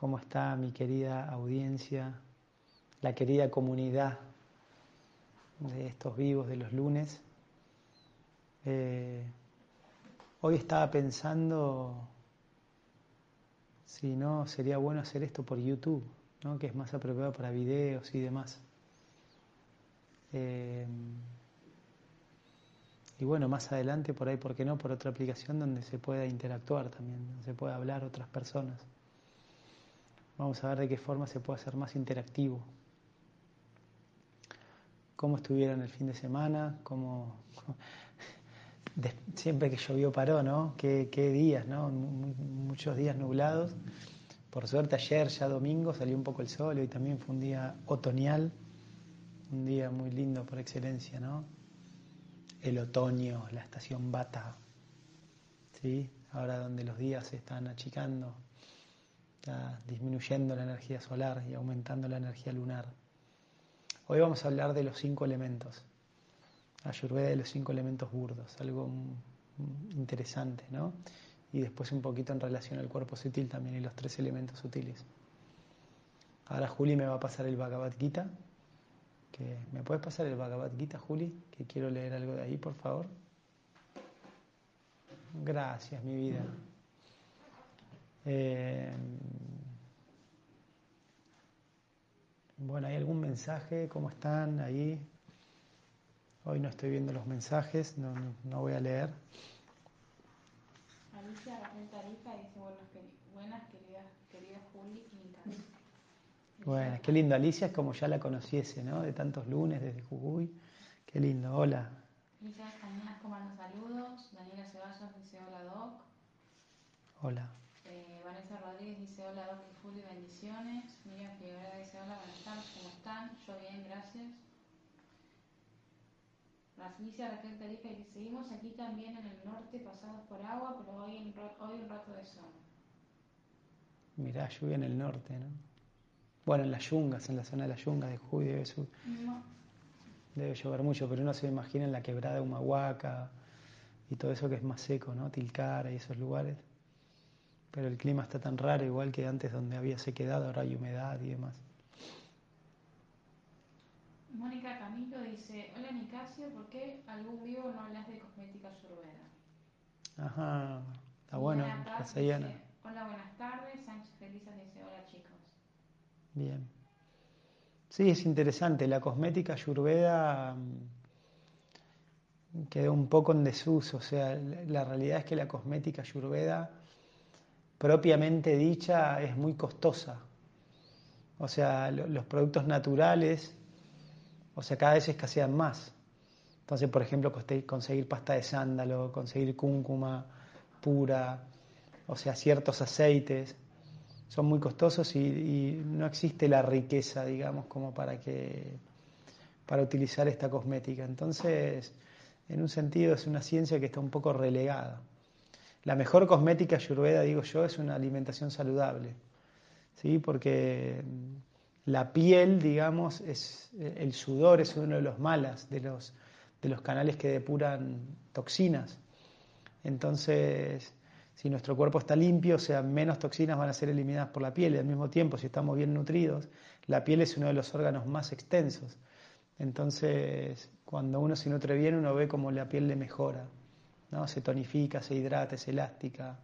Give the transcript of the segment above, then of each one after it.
cómo está mi querida audiencia, la querida comunidad de estos vivos de los lunes. Eh, hoy estaba pensando si no sería bueno hacer esto por YouTube, ¿no? que es más apropiado para videos y demás. Eh, y bueno, más adelante por ahí, ¿por qué no? Por otra aplicación donde se pueda interactuar también, donde se pueda hablar otras personas. Vamos a ver de qué forma se puede hacer más interactivo. Cómo estuvieron el fin de semana, cómo siempre que llovió paró, ¿no? Qué, días, ¿no? Muchos días nublados. Por suerte ayer, ya domingo, salió un poco el sol y también fue un día otoñal, un día muy lindo por excelencia, ¿no? El otoño, la estación bata, ¿sí? Ahora donde los días se están achicando, disminuyendo la energía solar y aumentando la energía lunar. Hoy vamos a hablar de los cinco elementos, Ayurveda de los cinco elementos burdos, algo interesante, ¿no? Y después un poquito en relación al cuerpo sutil también y los tres elementos sutiles. Ahora Juli me va a pasar el Bhagavad Gita. ¿Me puedes pasar el Bhagavad Gita, Juli? Que quiero leer algo de ahí, por favor. Gracias, mi vida. Eh, bueno, ¿hay algún mensaje? ¿Cómo están ahí? Hoy no estoy viendo los mensajes, no, no, voy a leer. Alicia Tarifa dice, buenas, queridas, queridas Juli y Bueno, qué lindo. Alicia es como ya la conociese, ¿no? De tantos lunes desde Jujuy. Qué lindo. Hola. Alicia Cañinas comando saludos. Daniela Ceballos dice hola Doc. Hola. Vanessa Rodríguez dice hola Doc y Juli, bendiciones. Miriam Figueroa dice hola, buenas tardes, ¿cómo están? Yo bien, gracias. Alicia Raquel Tarifa dice, seguimos aquí también en el norte pasados por agua, pero hoy, hoy un rato de sol. Mirá, lluvia en el norte, ¿no? Bueno, en las yungas, en la zona de las yungas de Jujuy debe, debe llover mucho, pero uno se imagina en la quebrada de Humahuaca y todo eso que es más seco, ¿no? Tilcara y esos lugares pero el clima está tan raro, igual que antes donde había sequedad, ahora hay humedad y demás. Mónica Camilo dice, hola Nicasio, ¿por qué algún vivo no hablas de cosmética ayurveda? Ajá, está bueno, Hola, buenas tardes. Sánchez Felizas dice, hola chicos. Bien. Sí, es interesante. La cosmética ayurveda mm, quedó un poco en desuso. O sea, la realidad es que la cosmética ayurveda propiamente dicha es muy costosa. O sea, los productos naturales, o sea, cada vez escasean más. Entonces, por ejemplo, conseguir pasta de sándalo, conseguir cúrcuma pura, o sea, ciertos aceites, son muy costosos y, no existe la riqueza, digamos, como para que para utilizar esta cosmética. Entonces, en un sentido es una ciencia que está un poco relegada. La mejor cosmética ayurveda, digo yo, es una alimentación saludable, ¿sí? porque la piel, digamos, es, el sudor es uno de los malas, de los, de los canales que depuran toxinas. Entonces, si nuestro cuerpo está limpio, o sea, menos toxinas van a ser eliminadas por la piel y al mismo tiempo, si estamos bien nutridos, la piel es uno de los órganos más extensos. Entonces, cuando uno se nutre bien, uno ve cómo la piel le mejora. ¿No? se tonifica, se hidrata, es elástica,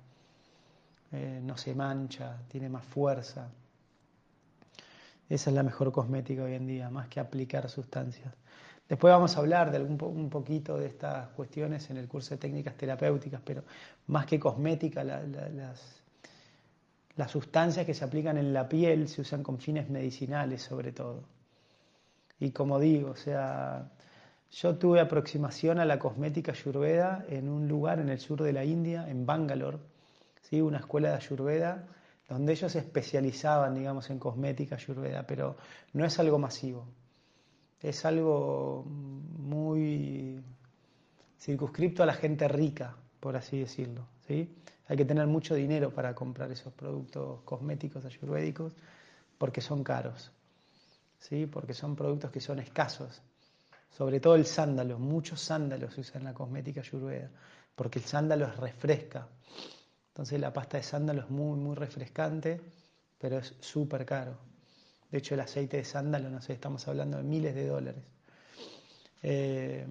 eh, no se mancha, tiene más fuerza. Esa es la mejor cosmética hoy en día, más que aplicar sustancias. Después vamos a hablar de algún, un poquito de estas cuestiones en el curso de técnicas terapéuticas, pero más que cosmética, las, las sustancias que se aplican en la piel se usan con fines medicinales sobre todo. Y como digo, o sea, yo tuve aproximación a la cosmética ayurveda en un lugar en el sur de la India, en Bangalore, ¿sí? una escuela de ayurveda, donde ellos se especializaban, digamos, en cosmética ayurveda, pero no es algo masivo. Es algo muy circunscripto a la gente rica, por así decirlo. ¿sí? Hay que tener mucho dinero para comprar esos productos cosméticos ayurvédicos porque son caros, ¿sí? porque son productos que son escasos sobre todo el sándalo, muchos sándalos se usan en la cosmética ayurveda, porque el sándalo es refresca. Entonces la pasta de sándalo es muy, muy refrescante pero es súper caro. De hecho, el aceite de sándalo, no sé, estamos hablando de miles de dólares. Eh,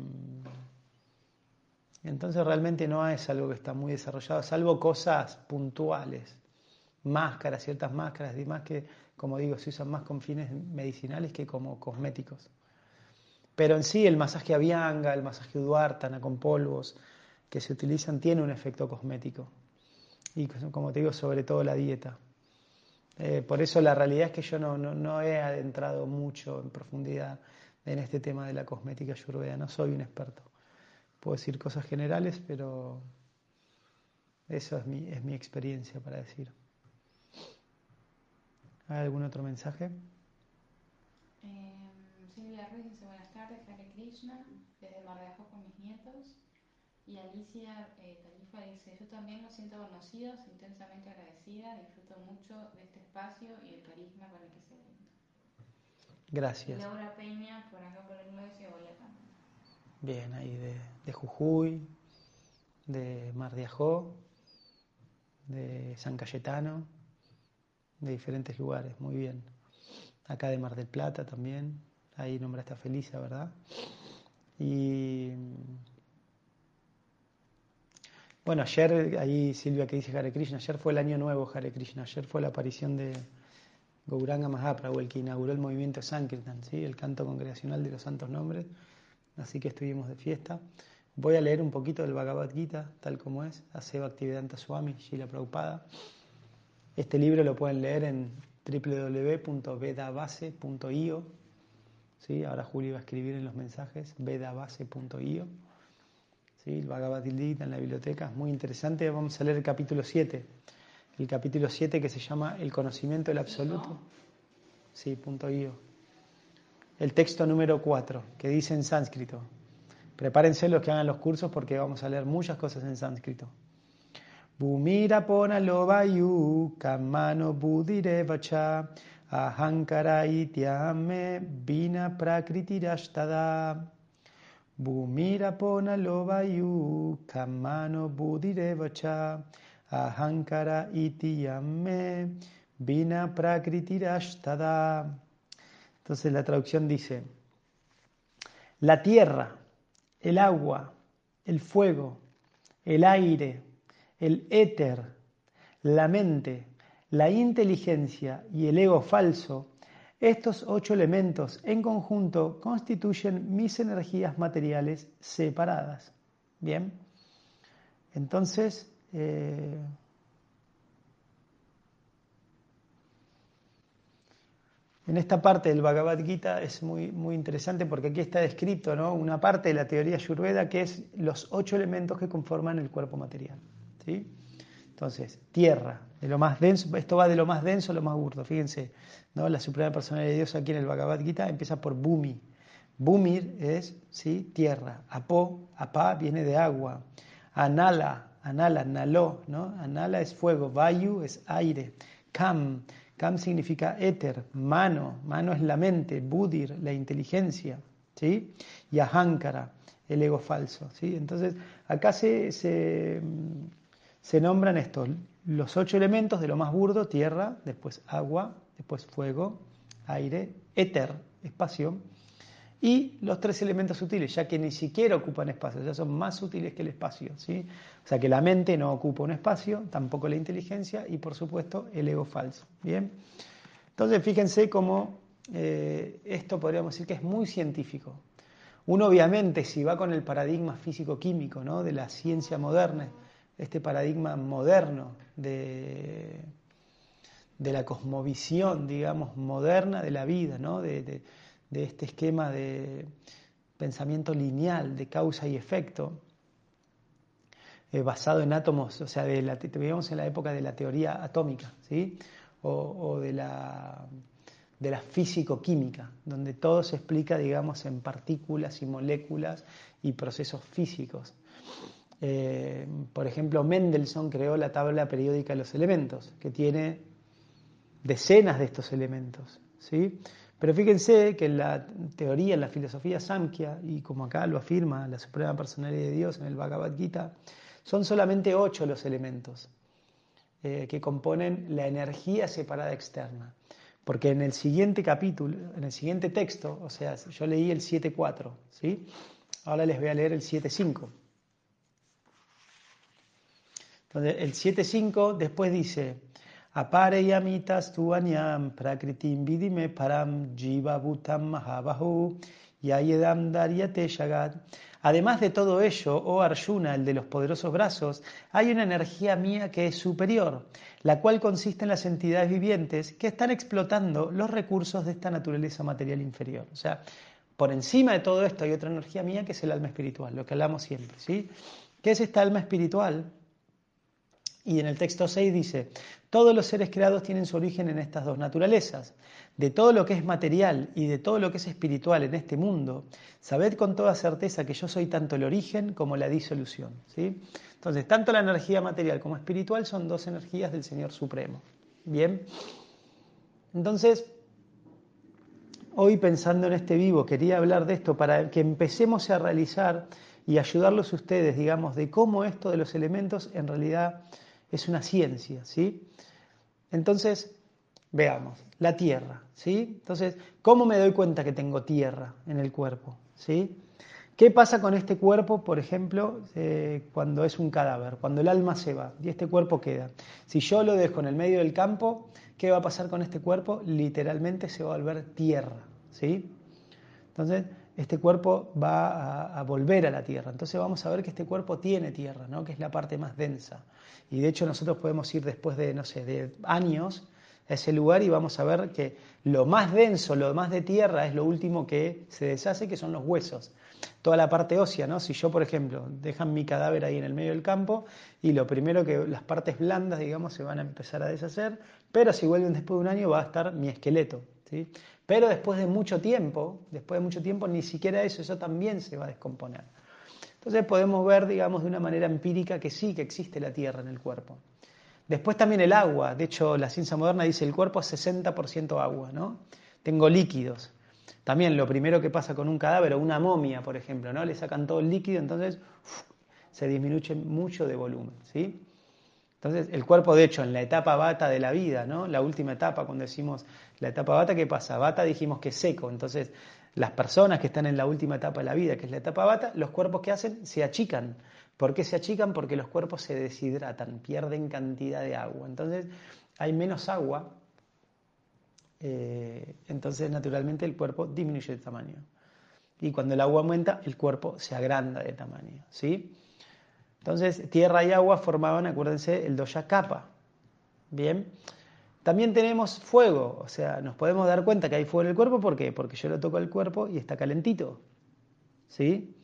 entonces realmente no es algo que está muy desarrollado, salvo cosas puntuales, máscaras, ciertas máscaras, y más que, como digo, se usan más con fines medicinales que como cosméticos. Pero en sí el masaje a Bianga, el masaje Duartana con polvos que se utilizan tiene un efecto cosmético. Y como te digo, sobre todo la dieta. Eh, por eso la realidad es que yo no, no, he adentrado mucho en profundidad en este tema de la cosmética ayurveda, no soy un experto. Puedo decir cosas generales, pero eso es mi, es mi experiencia para decir. ¿Hay algún otro mensaje? Eh, Silvia Ruiz dice buenas tardes, Hare Krishna, desde Mar de Ajó con mis nietos. Y Alicia eh, Tarifa dice, yo también lo siento conocidos, intensamente agradecida, disfruto mucho de este espacio y el carisma con el que se brinda. Gracias. Y Laura Peña, por acá por el mundo, dice hola también. Bien, ahí de, de Jujuy, de Mar de Ajó, de San Cayetano, de diferentes lugares, muy bien. Acá de Mar del Plata también, ahí nombraste a Felisa, ¿verdad? Y bueno, ayer, ahí Silvia que dice Hare Krishna, ayer fue el año nuevo Hare Krishna, ayer fue la aparición de Gauranga Mahaprabhu, el que inauguró el movimiento Sankirtan, ¿sí? el canto congregacional de los santos nombres, así que estuvimos de fiesta. Voy a leer un poquito del Bhagavad Gita, tal como es, Aseva Activedanta Swami, Shila Prabhupada. Este libro lo pueden leer en www.vedabase.io. ¿sí? Ahora Juli va a escribir en los mensajes, vedabase.io el Bhagavad Gita en la biblioteca, es muy interesante. Vamos a leer el capítulo 7, el capítulo 7 que se llama El conocimiento del absoluto. Sí, punto io. El texto número 4, que dice en sánscrito. Prepárense los que hagan los cursos porque vamos a leer muchas cosas en sánscrito. Bumira pona kamano budirevacha ahankara ityame vina prakritirashtada Bhumira lovayu kamano budirevacha ahankara itiyame vina prakritirashtada. Entonces la traducción dice, la tierra, el agua, el fuego, el aire, el éter, la mente, la inteligencia y el ego falso estos ocho elementos en conjunto constituyen mis energías materiales separadas. Bien, entonces, eh, en esta parte del Bhagavad Gita es muy, muy interesante porque aquí está descrito ¿no? una parte de la teoría Ayurveda que es los ocho elementos que conforman el cuerpo material. ¿sí? Entonces, tierra, de lo más denso, esto va de lo más denso a lo más burdo. Fíjense, ¿no? la suprema personalidad de Dios aquí en el Bhagavad Gita empieza por Bumi. Bumir es ¿sí? tierra, Apo, Apá viene de agua, Anala, Anala, Naló, ¿no? Anala es fuego, Vayu es aire, Kam, Kam significa éter, mano, mano es la mente, Budir, la inteligencia, ¿sí? y Ahankara, el ego falso. ¿sí? Entonces, acá se se nombran estos, los ocho elementos de lo más burdo, tierra, después agua, después fuego, aire, éter, espacio, y los tres elementos sutiles, ya que ni siquiera ocupan espacio, ya son más útiles que el espacio. ¿sí? O sea que la mente no ocupa un espacio, tampoco la inteligencia y por supuesto el ego falso. Bien, entonces fíjense cómo eh, esto podríamos decir que es muy científico. Uno obviamente si va con el paradigma físico-químico ¿no? de la ciencia moderna, este paradigma moderno de, de la cosmovisión, digamos, moderna de la vida, ¿no? de, este esquema de pensamiento lineal, de causa y efecto, eh, basado en átomos, o sea, de la, vivíamos en la época de la teoría atómica, ¿sí? o, o de la de la físico-química, donde todo se explica, digamos, en partículas y moléculas y procesos físicos. Por ejemplo, Mendelssohn creó la tabla periódica de los elementos, que tiene decenas de estos elementos. ¿sí? Pero fíjense que en la teoría, en la filosofía Samkhya, y como acá lo afirma la Suprema Personalidad de Dios en el Bhagavad Gita, son solamente ocho los elementos. eh, que componen la energía separada externa. Porque en el siguiente capítulo, en el siguiente texto, o sea, yo leí el 7.4, ¿sí? Ahora les voy a leer el 7.5. Entonces, el 7.5 después dice, Apare yamitas tu anyam prakritim vidime param jiva bhutam mahabahu yayedam daryate shagat. Además de todo ello, oh Arjuna, el de los poderosos brazos, hay una energía mía que es superior, la cual consiste en las entidades vivientes que están explotando los recursos de esta naturaleza material inferior. O sea, por encima de todo esto hay otra energía mía que es el alma espiritual, lo que hablamos siempre. ¿sí? ¿Qué es esta alma espiritual? Y en el texto 6 dice, todos los seres creados tienen su origen en estas dos naturalezas. De todo lo que es material y de todo lo que es espiritual en este mundo, sabed con toda certeza que yo soy tanto el origen como la disolución. ¿sí? Entonces, tanto la energía material como espiritual son dos energías del Señor Supremo. Bien. Entonces, hoy pensando en este vivo, quería hablar de esto para que empecemos a realizar y ayudarlos ustedes, digamos, de cómo esto de los elementos en realidad es una ciencia, ¿sí? Entonces, veamos, la tierra, ¿sí? Entonces, ¿cómo me doy cuenta que tengo tierra en el cuerpo, ¿sí? ¿Qué pasa con este cuerpo, por ejemplo, eh, cuando es un cadáver, cuando el alma se va y este cuerpo queda? Si yo lo dejo en el medio del campo, ¿qué va a pasar con este cuerpo? Literalmente se va a volver tierra, ¿sí? Entonces, este cuerpo va a, volver a la tierra. Entonces vamos a ver que este cuerpo tiene tierra, ¿no? que es la parte más densa. Y de hecho nosotros podemos ir después de, no sé, de años a ese lugar y vamos a ver que lo más denso, lo más de tierra es lo último que se deshace, que son los huesos. Toda la parte ósea, ¿no? Si yo, por ejemplo, dejan mi cadáver ahí en el medio del campo y lo primero que las partes blandas, digamos, se van a empezar a deshacer, pero si vuelven después de un año va a estar mi esqueleto, ¿sí? Pero después de mucho tiempo, después de mucho tiempo, ni siquiera eso, eso también se va a descomponer. Entonces podemos ver, digamos, de una manera empírica que sí, que existe la tierra en el cuerpo. Después también el agua. De hecho, la ciencia moderna dice el cuerpo es 60% agua, ¿no? Tengo líquidos. También lo primero que pasa con un cadáver o una momia, por ejemplo, ¿no? Le sacan todo el líquido, entonces se disminuye mucho de volumen, ¿sí? Entonces, el cuerpo, de hecho, en la etapa bata de la vida, ¿no? La última etapa, cuando decimos la etapa bata, ¿qué pasa? Bata dijimos que es seco, entonces las personas que están en la última etapa de la vida, que es la etapa bata, los cuerpos que hacen se achican. ¿Por qué se achican? Porque los cuerpos se deshidratan, pierden cantidad de agua. Entonces hay menos agua, eh, entonces naturalmente el cuerpo disminuye de tamaño. Y cuando el agua aumenta, el cuerpo se agranda de tamaño. ¿sí? Entonces tierra y agua formaban, acuérdense, el doya capa. Bien. También tenemos fuego, o sea, nos podemos dar cuenta que hay fuego en el cuerpo, ¿por qué? Porque yo lo toco al cuerpo y está calentito. ¿Sí?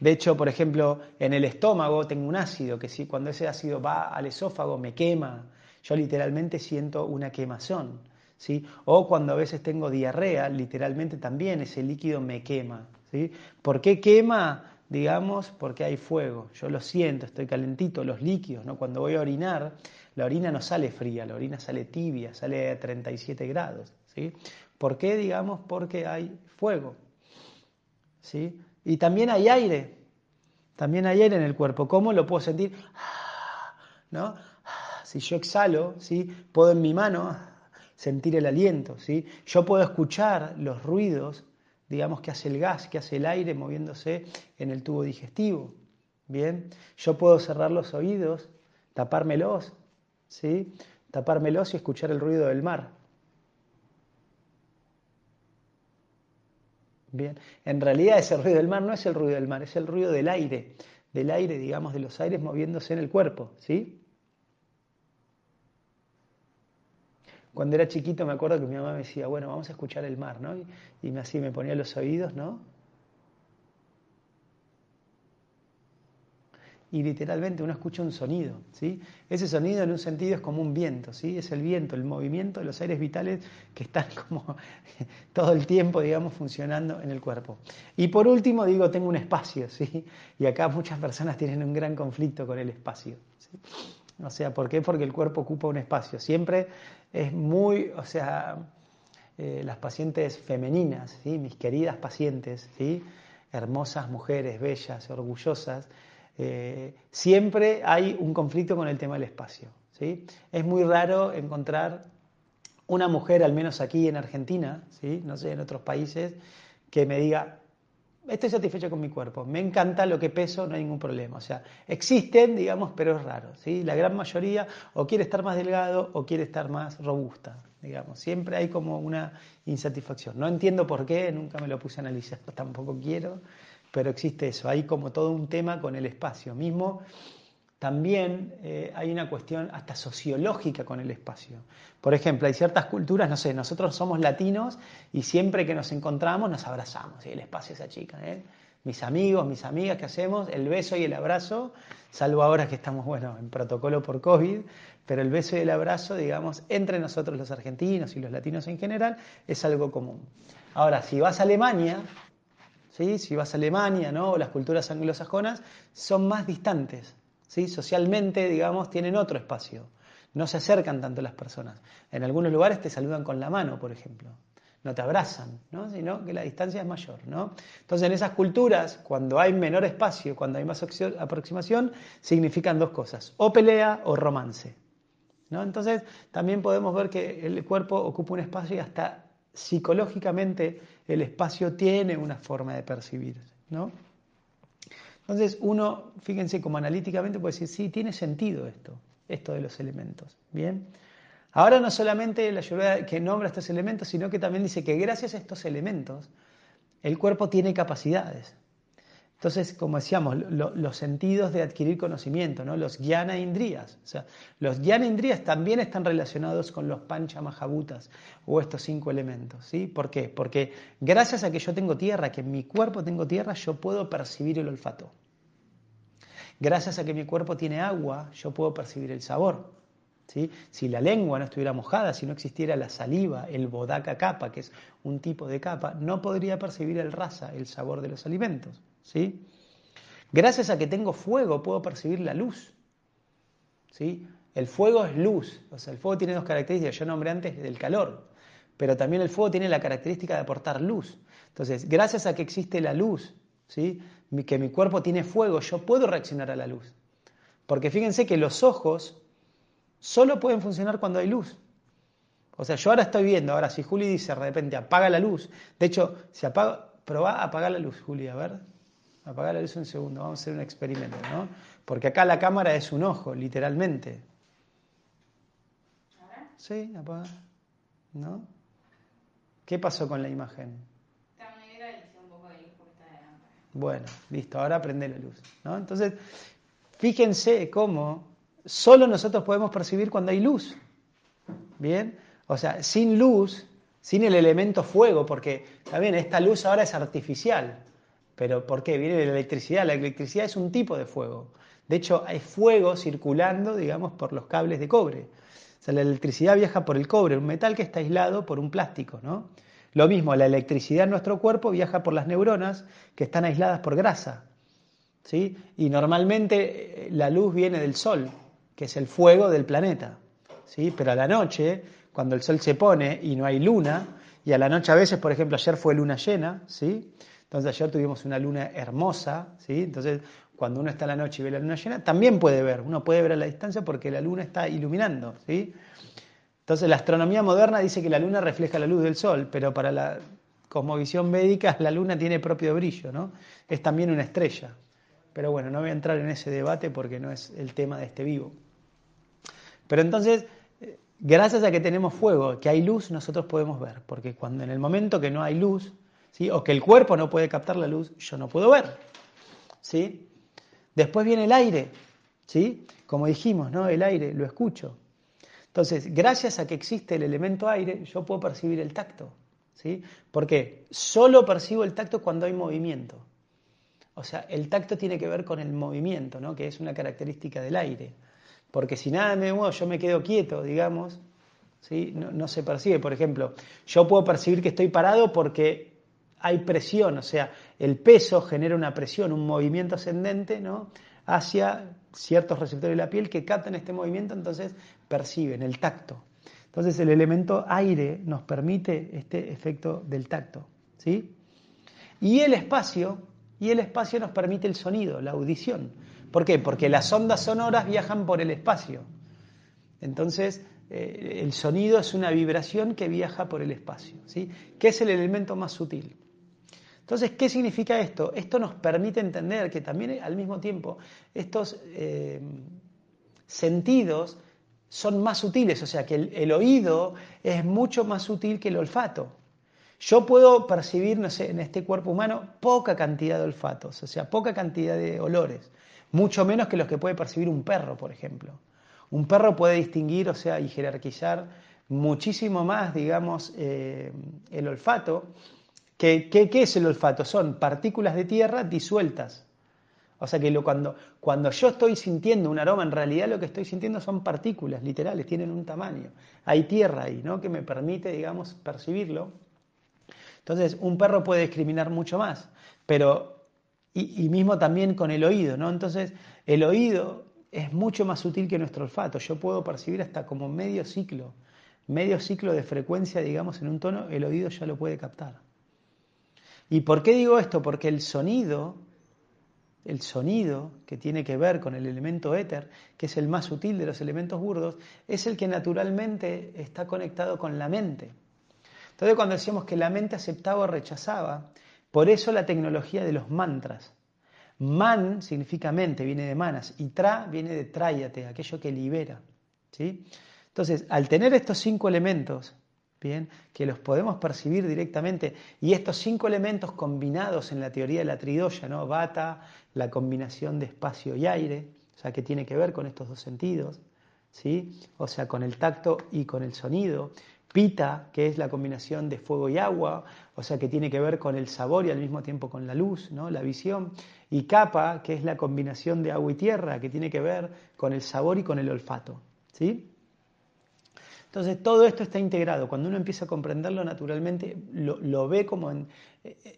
De hecho, por ejemplo, en el estómago tengo un ácido que si cuando ese ácido va al esófago me quema. Yo literalmente siento una quemazón. ¿Sí? O cuando a veces tengo diarrea, literalmente también ese líquido me quema. ¿sí? ¿Por qué quema? Digamos, porque hay fuego. Yo lo siento, estoy calentito, los líquidos, ¿no? Cuando voy a orinar, la orina no sale fría, la orina sale tibia, sale a 37 grados. ¿sí? ¿Por qué? Digamos, porque hay fuego. ¿sí? Y también hay aire. También hay aire en el cuerpo. ¿Cómo lo puedo sentir? ¿No? Si yo exhalo, ¿sí? puedo en mi mano sentir el aliento. ¿sí? Yo puedo escuchar los ruidos, digamos, que hace el gas, que hace el aire moviéndose en el tubo digestivo. Bien, yo puedo cerrar los oídos, tapármelos ¿sí? tapármelos y escuchar el ruido del mar. Bien, en realidad ese ruido del mar no es el ruido del mar, es el ruido del aire, del aire, digamos, de los aires moviéndose en el cuerpo, ¿sí? Cuando era chiquito me acuerdo que mi mamá me decía, bueno, vamos a escuchar el mar, ¿no? Y, y así me ponía los oídos, ¿no? y literalmente uno escucha un sonido. ¿sí? Ese sonido en un sentido es como un viento, ¿sí? es el viento, el movimiento de los aires vitales que están como todo el tiempo, digamos, funcionando en el cuerpo. Y por último, digo, tengo un espacio, ¿sí? y acá muchas personas tienen un gran conflicto con el espacio. ¿sí? O sea, ¿por qué? Porque el cuerpo ocupa un espacio. Siempre es muy, o sea, eh, las pacientes femeninas, ¿sí? mis queridas pacientes, ¿sí? hermosas mujeres, bellas, orgullosas, eh, siempre hay un conflicto con el tema del espacio. ¿sí? Es muy raro encontrar una mujer, al menos aquí en Argentina, ¿sí? no sé, en otros países, que me diga, estoy satisfecho con mi cuerpo, me encanta lo que peso, no hay ningún problema. O sea, existen, digamos, pero es raro. ¿sí? La gran mayoría o quiere estar más delgado o quiere estar más robusta, digamos. Siempre hay como una insatisfacción. No entiendo por qué, nunca me lo puse a analizar, tampoco quiero, pero existe eso. Hay como todo un tema con el espacio mismo también eh, hay una cuestión hasta sociológica con el espacio. Por ejemplo, hay ciertas culturas, no sé, nosotros somos latinos y siempre que nos encontramos nos abrazamos, y el espacio esa chica. ¿eh? Mis amigos, mis amigas, ¿qué hacemos? El beso y el abrazo, salvo ahora que estamos, bueno, en protocolo por COVID, pero el beso y el abrazo, digamos, entre nosotros los argentinos y los latinos en general, es algo común. Ahora, si vas a Alemania, si vas a Alemania, ¿no? o las culturas anglosajonas, son más distantes. Socialmente, digamos, tienen otro espacio. No se acercan tanto las personas. En algunos lugares te saludan con la mano, por ejemplo. No te abrazan, ¿no? sino que la distancia es mayor. ¿no? Entonces, en esas culturas, cuando hay menor espacio, cuando hay más aproximación, significan dos cosas, o pelea o romance. ¿no? Entonces, también podemos ver que el cuerpo ocupa un espacio y hasta psicológicamente el espacio tiene una forma de percibir. ¿no? Entonces uno, fíjense, como analíticamente puede decir, sí, tiene sentido esto, esto de los elementos. Bien. Ahora no solamente la lluvia que nombra estos elementos, sino que también dice que gracias a estos elementos el cuerpo tiene capacidades. Entonces, como decíamos, los sentidos de adquirir conocimiento, ¿no? los jnana. O sea, los jnana indrías también están relacionados con los pancha mahabutas o estos cinco elementos. ¿sí? ¿Por qué? Porque gracias a que yo tengo tierra, que en mi cuerpo tengo tierra, yo puedo percibir el olfato. Gracias a que mi cuerpo tiene agua, yo puedo percibir el sabor. ¿sí? Si la lengua no estuviera mojada, si no existiera la saliva, el bodaka capa, que es un tipo de capa, no podría percibir el rasa, el sabor de los alimentos. Gracias a que tengo fuego puedo percibir la luz. El fuego es luz, o sea, el fuego tiene dos características, yo nombré antes del calor, pero también el fuego tiene la característica de aportar luz. Entonces, gracias a que existe la luz, que mi cuerpo tiene fuego, yo puedo reaccionar a la luz. Porque fíjense que los ojos solo pueden funcionar cuando hay luz. O sea, yo ahora estoy viendo, ahora si Juli dice de repente apaga la luz, de hecho, si apaga, probá a apagar la luz, Juli, a ver. Apagar la luz un segundo, vamos a hacer un experimento, ¿no? Porque acá la cámara es un ojo, literalmente. Sí, apaga. ¿No? ¿Qué pasó con la imagen? Bueno, listo, ahora prende la luz. ¿no? Entonces, fíjense cómo solo nosotros podemos percibir cuando hay luz. ¿Bien? O sea, sin luz, sin el elemento fuego, porque, también esta luz ahora es artificial. Pero ¿por qué? Viene de la electricidad. La electricidad es un tipo de fuego. De hecho, hay fuego circulando, digamos, por los cables de cobre. O sea, la electricidad viaja por el cobre, un metal que está aislado por un plástico, ¿no? Lo mismo, la electricidad en nuestro cuerpo viaja por las neuronas que están aisladas por grasa. ¿sí? Y normalmente eh, la luz viene del sol, que es el fuego del planeta. ¿sí? Pero a la noche, cuando el sol se pone y no hay luna, y a la noche a veces, por ejemplo, ayer fue luna llena, ¿sí? Entonces ayer tuvimos una luna hermosa, ¿sí? Entonces cuando uno está en la noche y ve la luna llena, también puede ver, uno puede ver a la distancia porque la luna está iluminando, ¿sí? Entonces la astronomía moderna dice que la luna refleja la luz del sol, pero para la cosmovisión védica la luna tiene propio brillo, ¿no? Es también una estrella. Pero bueno, no voy a entrar en ese debate porque no es el tema de este vivo. Pero entonces, eh, gracias a que tenemos fuego, que hay luz, nosotros podemos ver, porque cuando en el momento que no hay luz, o que el cuerpo no puede captar la luz, yo no puedo ver. ¿sí? Después viene el aire, ¿sí? como dijimos, ¿no? el aire, lo escucho. Entonces, gracias a que existe el elemento aire, yo puedo percibir el tacto. ¿sí? Porque solo percibo el tacto cuando hay movimiento. O sea, el tacto tiene que ver con el movimiento, ¿no? que es una característica del aire. Porque si nada me muevo, yo me quedo quieto, digamos, ¿sí? no, no se percibe. Por ejemplo, yo puedo percibir que estoy parado porque hay presión, o sea, el peso genera una presión, un movimiento ascendente ¿no? hacia ciertos receptores de la piel que captan este movimiento, entonces perciben el tacto. Entonces el elemento aire nos permite este efecto del tacto. ¿sí? Y el espacio, y el espacio nos permite el sonido, la audición. ¿Por qué? Porque las ondas sonoras viajan por el espacio. Entonces, eh, el sonido es una vibración que viaja por el espacio, ¿sí? que es el elemento más sutil. Entonces, ¿qué significa esto? Esto nos permite entender que también al mismo tiempo estos eh, sentidos son más sutiles, o sea que el, oído es mucho más sutil que el olfato. Yo puedo percibir, no sé, en este cuerpo humano poca cantidad de olfatos, o sea, poca cantidad de olores, mucho menos que los que puede percibir un perro, por ejemplo. Un perro puede distinguir, o sea, y jerarquizar muchísimo más, digamos, eh, el olfato. ¿Qué, ¿Qué, es el olfato? Son partículas de tierra disueltas. O sea que lo, cuando, cuando yo estoy sintiendo un aroma, en realidad lo que estoy sintiendo son partículas literales, tienen un tamaño. Hay tierra ahí, ¿no? Que me permite, digamos, percibirlo. Entonces, un perro puede discriminar mucho más, pero, y, y mismo también con el oído, ¿no? Entonces, el oído es mucho más sutil que nuestro olfato. Yo puedo percibir hasta como medio ciclo, medio ciclo de frecuencia, digamos, en un tono, el oído ya lo puede captar. ¿Y por qué digo esto? Porque el sonido, el sonido que tiene que ver con el elemento éter, que es el más sutil de los elementos burdos, es el que naturalmente está conectado con la mente. Entonces cuando decíamos que la mente aceptaba o rechazaba, por eso la tecnología de los mantras. Man significa mente, viene de manas, y tra viene de tráyate, aquello que libera. ¿sí? Entonces, al tener estos cinco elementos, bien, que los podemos percibir directamente, y estos cinco elementos combinados en la teoría de la tridoya, ¿no? Bata, la combinación de espacio y aire, o sea, que tiene que ver con estos dos sentidos, ¿sí? o sea, con el tacto y con el sonido, Pita, que es la combinación de fuego y agua, o sea que tiene que ver con el sabor y al mismo tiempo con la luz, ¿no? la visión. Y Capa, que es la combinación de agua y tierra, que tiene que ver con el sabor y con el olfato. ¿sí? Entonces todo esto está integrado. Cuando uno empieza a comprenderlo naturalmente, lo, ve como en,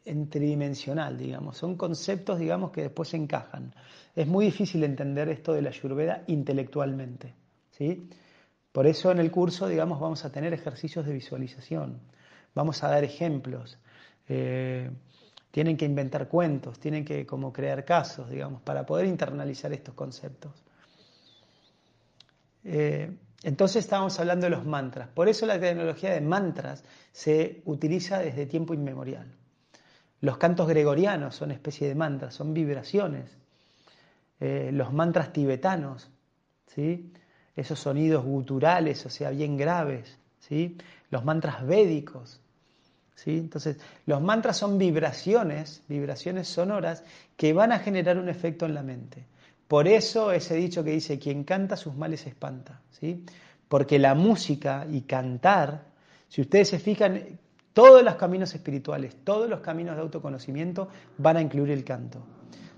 en, tridimensional, digamos. Son conceptos, digamos, que después se encajan. Es muy difícil entender esto de la ayurveda intelectualmente. ¿sí? Por eso en el curso, digamos, vamos a tener ejercicios de visualización, vamos a dar ejemplos, eh, tienen que inventar cuentos, tienen que como crear casos, digamos, para poder internalizar estos conceptos. Eh, entonces estábamos hablando de los mantras. Por eso la tecnología de mantras se utiliza desde tiempo inmemorial. Los cantos gregorianos son especie de mantras, son vibraciones. Eh, los mantras tibetanos, ¿sí? esos sonidos guturales, o sea, bien graves, ¿sí? los mantras védicos. ¿sí? Entonces, los mantras son vibraciones, vibraciones sonoras que van a generar un efecto en la mente. Por eso ese dicho que dice, quien canta sus males espanta. ¿sí? Porque la música y cantar, si ustedes se fijan, todos los caminos espirituales, todos los caminos de autoconocimiento van a incluir el canto.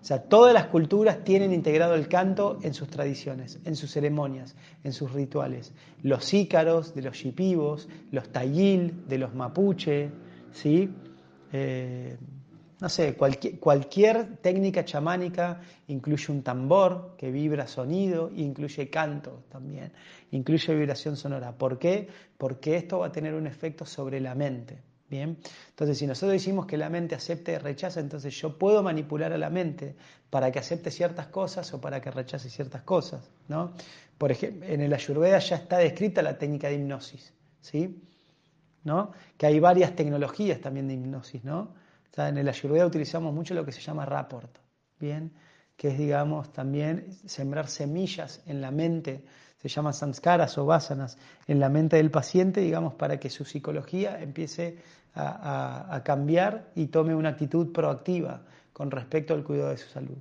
O sea, todas las culturas tienen integrado el canto en sus tradiciones, en sus ceremonias, en sus rituales. Los ícaros de los shipibos, los tayil de los mapuche, ¿sí? Eh, no sé, cualquier, técnica chamánica incluye un tambor que vibra sonido, incluye canto también, incluye vibración sonora. ¿Por qué? Porque esto va a tener un efecto sobre la mente. Bien, entonces si nosotros decimos que la mente acepte y rechaza, entonces yo puedo manipular a la mente para que acepte ciertas cosas o para que rechace ciertas cosas, ¿no? Por ejemplo, en el Ayurveda ya está descrita la técnica de hipnosis, ¿sí? ¿No? Que hay varias tecnologías también de hipnosis, ¿no? En el Ayurveda utilizamos mucho lo que se llama rapport, ¿bien? Que es, digamos, también sembrar semillas en la mente se llaman samskaras o vasanas en la mente del paciente, digamos, para que su psicología empiece a, cambiar y tome una actitud proactiva con respecto al cuidado de su salud.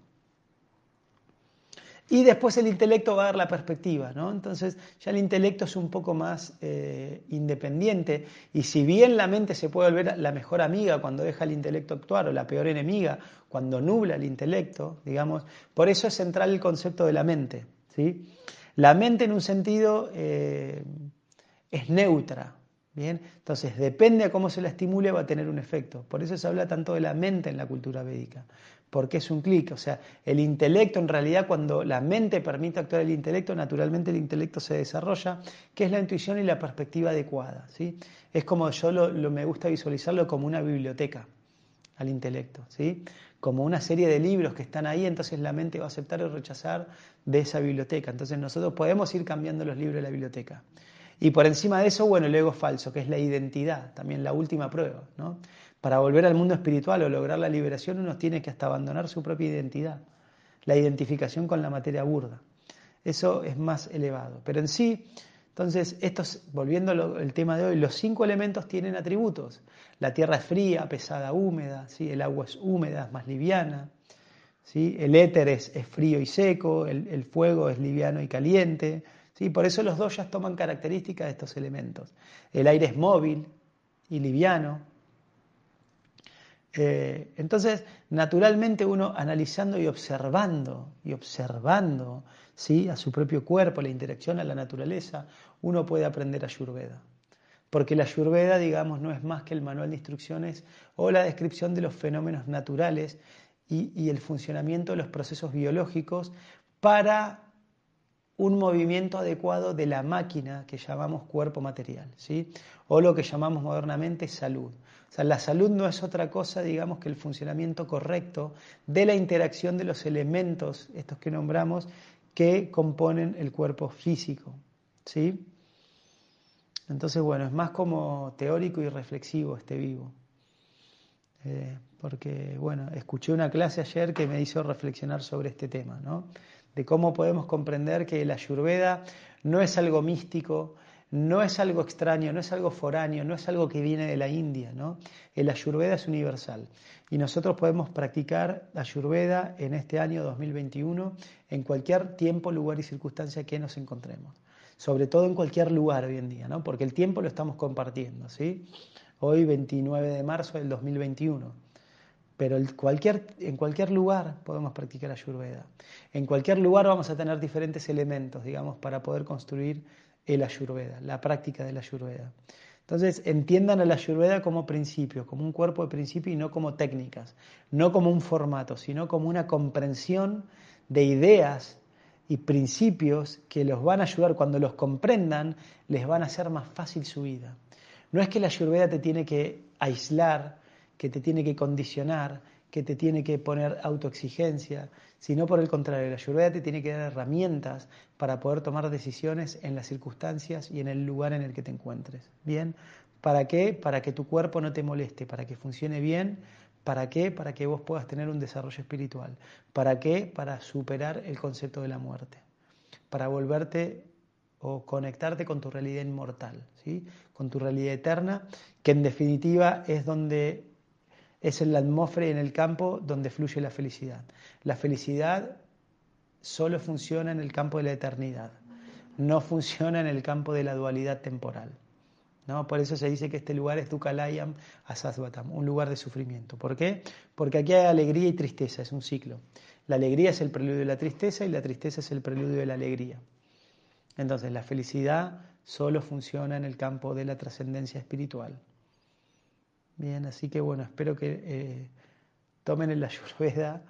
Y después el intelecto va a dar la perspectiva, ¿no? Entonces ya el intelecto es un poco más eh, independiente y si bien la mente se puede volver la mejor amiga cuando deja el intelecto actuar o la peor enemiga cuando nubla el intelecto, digamos, por eso es central el concepto de la mente, ¿sí? La mente en un sentido eh, es neutra, ¿bien? Entonces, depende a cómo se la estimule, va a tener un efecto. Por eso se habla tanto de la mente en la cultura védica, porque es un clic. O sea, el intelecto, en realidad, cuando la mente permite actuar el intelecto, naturalmente el intelecto se desarrolla, que es la intuición y la perspectiva adecuada. ¿sí? Es como yo lo, me gusta visualizarlo como una biblioteca al intelecto. ¿sí? como una serie de libros que están ahí, entonces la mente va a aceptar o rechazar de esa biblioteca. Entonces nosotros podemos ir cambiando los libros de la biblioteca. Y por encima de eso, bueno, el ego falso, que es la identidad, también la última prueba. ¿no? Para volver al mundo espiritual o lograr la liberación, uno tiene que hasta abandonar su propia identidad, la identificación con la materia burda. Eso es más elevado. Pero en sí, entonces, estos, volviendo al tema de hoy, los cinco elementos tienen atributos. La tierra es fría, pesada, húmeda, ¿sí? el agua es húmeda, es más liviana, ¿sí? el éter es, frío y seco, el, fuego es liviano y caliente. ¿Sí? Por eso los doyas toman características de estos elementos. El aire es móvil y liviano. Eh, entonces, naturalmente uno analizando y observando, y observando ¿sí? a su propio cuerpo, la interacción a la naturaleza, uno puede aprender Ayurveda. Porque la Ayurveda, digamos, no es más que el manual de instrucciones o la descripción de los fenómenos naturales y, el funcionamiento de los procesos biológicos para un movimiento adecuado de la máquina que llamamos cuerpo material, ¿sí? o lo que llamamos modernamente salud. O sea, la salud no es otra cosa, digamos, que el funcionamiento correcto de la interacción de los elementos, estos que nombramos, que componen el cuerpo físico. ¿sí? Entonces, bueno, es más como teórico y reflexivo este vivo. Eh, porque, bueno, escuché una clase ayer que me hizo reflexionar sobre este tema, ¿no? De cómo podemos comprender que la ayurveda no es algo místico, no es algo extraño, no es algo foráneo, no es algo que viene de la India, ¿no? El ayurveda es universal y nosotros podemos practicar ayurveda en este año 2021 en cualquier tiempo, lugar y circunstancia que nos encontremos sobre todo en cualquier lugar hoy en día, ¿no? porque el tiempo lo estamos compartiendo. ¿sí? Hoy 29 de marzo del 2021. Pero cualquier, en cualquier lugar podemos practicar ayurveda. En cualquier lugar vamos a tener diferentes elementos, digamos, para poder construir el ayurveda, la práctica de la ayurveda. Entonces, entiendan a la ayurveda como principio, como un cuerpo de principio y no como técnicas, no como un formato, sino como una comprensión de ideas y principios que los van a ayudar cuando los comprendan, les van a hacer más fácil su vida. No es que la ayurveda te tiene que aislar, que te tiene que condicionar, que te tiene que poner autoexigencia, sino por el contrario, la ayurveda te tiene que dar herramientas para poder tomar decisiones en las circunstancias y en el lugar en el que te encuentres. ¿Bien? ¿Para qué? Para que tu cuerpo no te moleste, para que funcione bien, ¿Para qué? Para que vos puedas tener un desarrollo espiritual. ¿Para qué? Para superar el concepto de la muerte. Para volverte o conectarte con tu realidad inmortal, ¿sí? con tu realidad eterna, que en definitiva es donde es en la atmósfera y en el campo donde fluye la felicidad. La felicidad solo funciona en el campo de la eternidad, no funciona en el campo de la dualidad temporal. ¿no? Por eso se dice que este lugar es Dukalayam Asasvatam, un lugar de sufrimiento. ¿Por qué? Porque aquí hay alegría y tristeza, es un ciclo. La alegría es el preludio de la tristeza y la tristeza es el preludio de la alegría. Entonces, la felicidad solo funciona en el campo de la trascendencia espiritual. Bien, así que bueno, espero que eh, tomen el ayurveda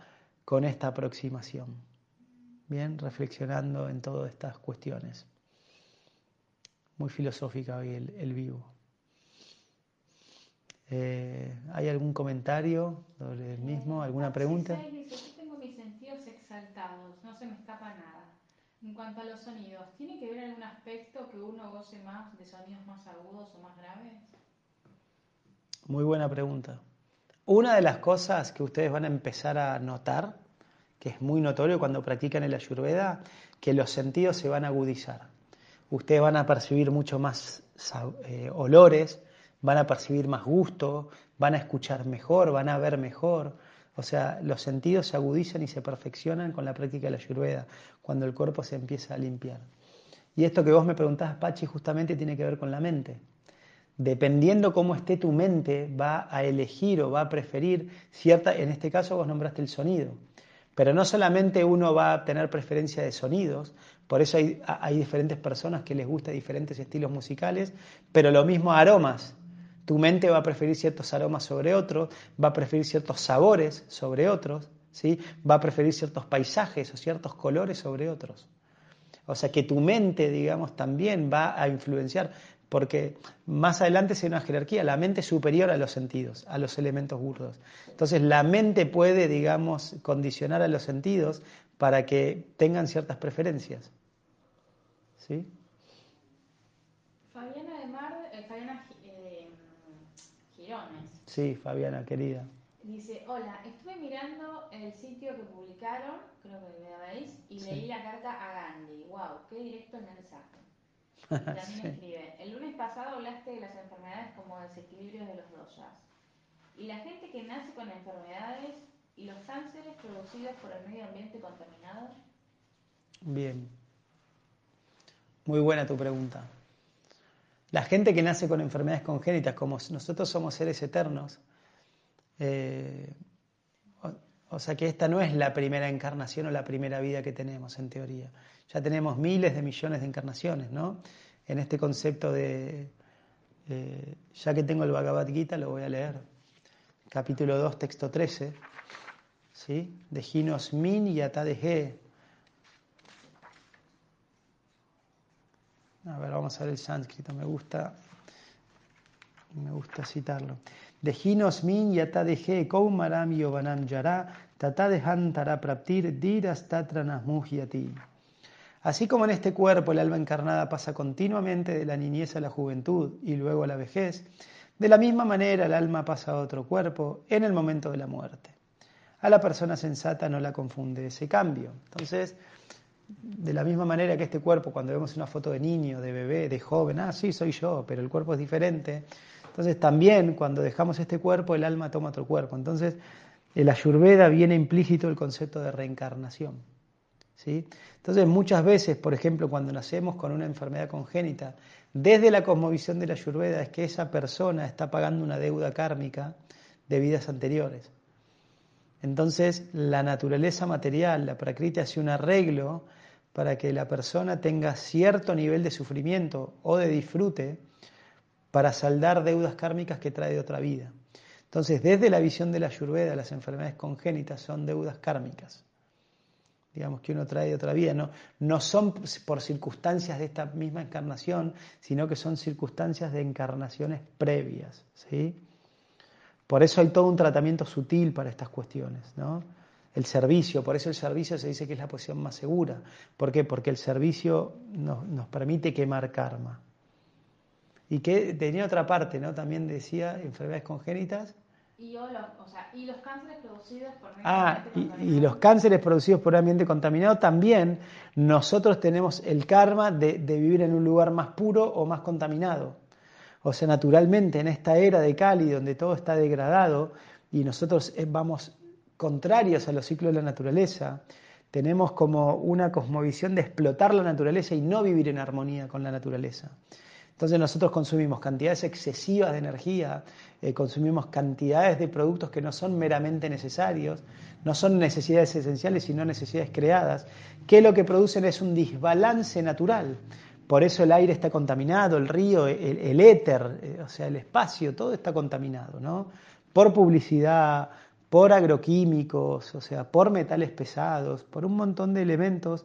con esta aproximación. Bien, reflexionando en todas estas cuestiones muy filosófica hoy el, vivo. Eh, ¿Hay algún comentario sobre el mismo? ¿Alguna pregunta? yo tengo mis sentidos exaltados, no se me escapa nada. En cuanto a los sonidos, ¿tiene que ver algún aspecto que uno goce más de sonidos más agudos o más graves? Muy buena pregunta. Una de las cosas que ustedes van a empezar a notar, que es muy notorio cuando practican el ayurveda, que los sentidos se van a agudizar ustedes van a percibir mucho más eh, olores, van a percibir más gusto, van a escuchar mejor, van a ver mejor. O sea, los sentidos se agudizan y se perfeccionan con la práctica de la ayurveda, cuando el cuerpo se empieza a limpiar. Y esto que vos me preguntás, Pachi, justamente tiene que ver con la mente. Dependiendo cómo esté tu mente, va a elegir o va a preferir cierta, en este caso vos nombraste el sonido. Pero no solamente uno va a tener preferencia de sonidos, por eso hay, diferentes personas que les gusta diferentes estilos musicales, pero lo mismo aromas. Tu mente va a preferir ciertos aromas sobre otros, va a preferir ciertos sabores sobre otros, ¿sí? va a preferir ciertos paisajes o ciertos colores sobre otros. O sea que tu mente, digamos, también va a influenciar porque más adelante se una jerarquía, la mente es superior a los sentidos, a los elementos burdos. Entonces la mente puede, digamos, condicionar a los sentidos para que tengan ciertas preferencias. ¿Sí? Fabiana de Mar, eh, Fabiana eh, Girones. Sí, Fabiana, querida. Dice, hola, estuve mirando el sitio que publicaron, creo que me veis, y leí la carta a Gandhi. ¡Wow! ¡Qué directo el mensaje! También escribe, el lunes pasado hablaste de las enfermedades como desequilibrios de los doyas. Y la gente que nace con enfermedades y los cánceres producidos por el medio ambiente contaminado. Bien. Muy buena tu pregunta. La gente que nace con enfermedades congénitas, como nosotros somos seres eternos, eh, o, o, sea que esta no es la primera encarnación o la primera vida que tenemos en teoría. Ya tenemos miles de millones de encarnaciones, ¿no? En este concepto de, eh, ya que tengo el Bhagavad Gita, lo voy a leer. Capítulo 2, texto 13. ¿Sí? De Ginos Min y Atadeje. A ver, vamos a ver el sánscrito, me gusta, me gusta citarlo. De Ginos Min y Atadeje, Koumaram Yovanam Yara, Tatadehantara Praptir, Diras Tatranas Muhyati. Así como en este cuerpo el alma encarnada pasa continuamente de la niñez a la juventud y luego a la vejez, de la misma manera el alma pasa a otro cuerpo en el momento de la muerte. A la persona sensata no la confunde ese cambio. Entonces, de la misma manera que este cuerpo, cuando vemos una foto de niño, de bebé, de joven, ah, sí, soy yo, pero el cuerpo es diferente. Entonces, también cuando dejamos este cuerpo, el alma toma otro cuerpo. Entonces, en la Ayurveda viene implícito el concepto de reencarnación. Entonces, muchas veces, por ejemplo, cuando nacemos con una enfermedad congénita, desde la cosmovisión de la Ayurveda es que esa persona está pagando una deuda kármica de vidas anteriores. Entonces, la naturaleza material, la prakriti, hace un arreglo para que la persona tenga cierto nivel de sufrimiento o de disfrute para saldar deudas kármicas que trae de otra vida. Entonces, desde la visión de la Ayurveda, las enfermedades congénitas son deudas kármicas digamos, que uno trae de otra vida. No, no son por circunstancias de esta misma encarnación, sino que son circunstancias de encarnaciones previas. ¿sí? Por eso hay todo un tratamiento sutil para estas cuestiones. ¿no? El servicio, por eso el servicio se dice que es la posición más segura. ¿Por qué? Porque el servicio nos, nos permite quemar karma. Y que tenía otra parte, ¿no? También decía enfermedades congénitas y, los cánceres producidos por ah, y, los cánceres producidos por ambiente contaminado también nosotros tenemos el karma de, vivir en un lugar más puro o más contaminado. O sea, naturalmente en esta era de Cali donde todo está degradado y nosotros eh, vamos contrarios a los ciclos de la naturaleza, tenemos como una cosmovisión de explotar la naturaleza y no vivir en armonía con la naturaleza. Entonces nosotros consumimos cantidades excesivas de energía, eh, consumimos cantidades de productos que no son meramente necesarios, no son necesidades esenciales, sino necesidades creadas, que lo que producen es un desbalance natural. Por eso el aire está contaminado, el río, el, éter, eh, o sea, el espacio, todo está contaminado, ¿no? Por publicidad, por agroquímicos, o sea, por metales pesados, por un montón de elementos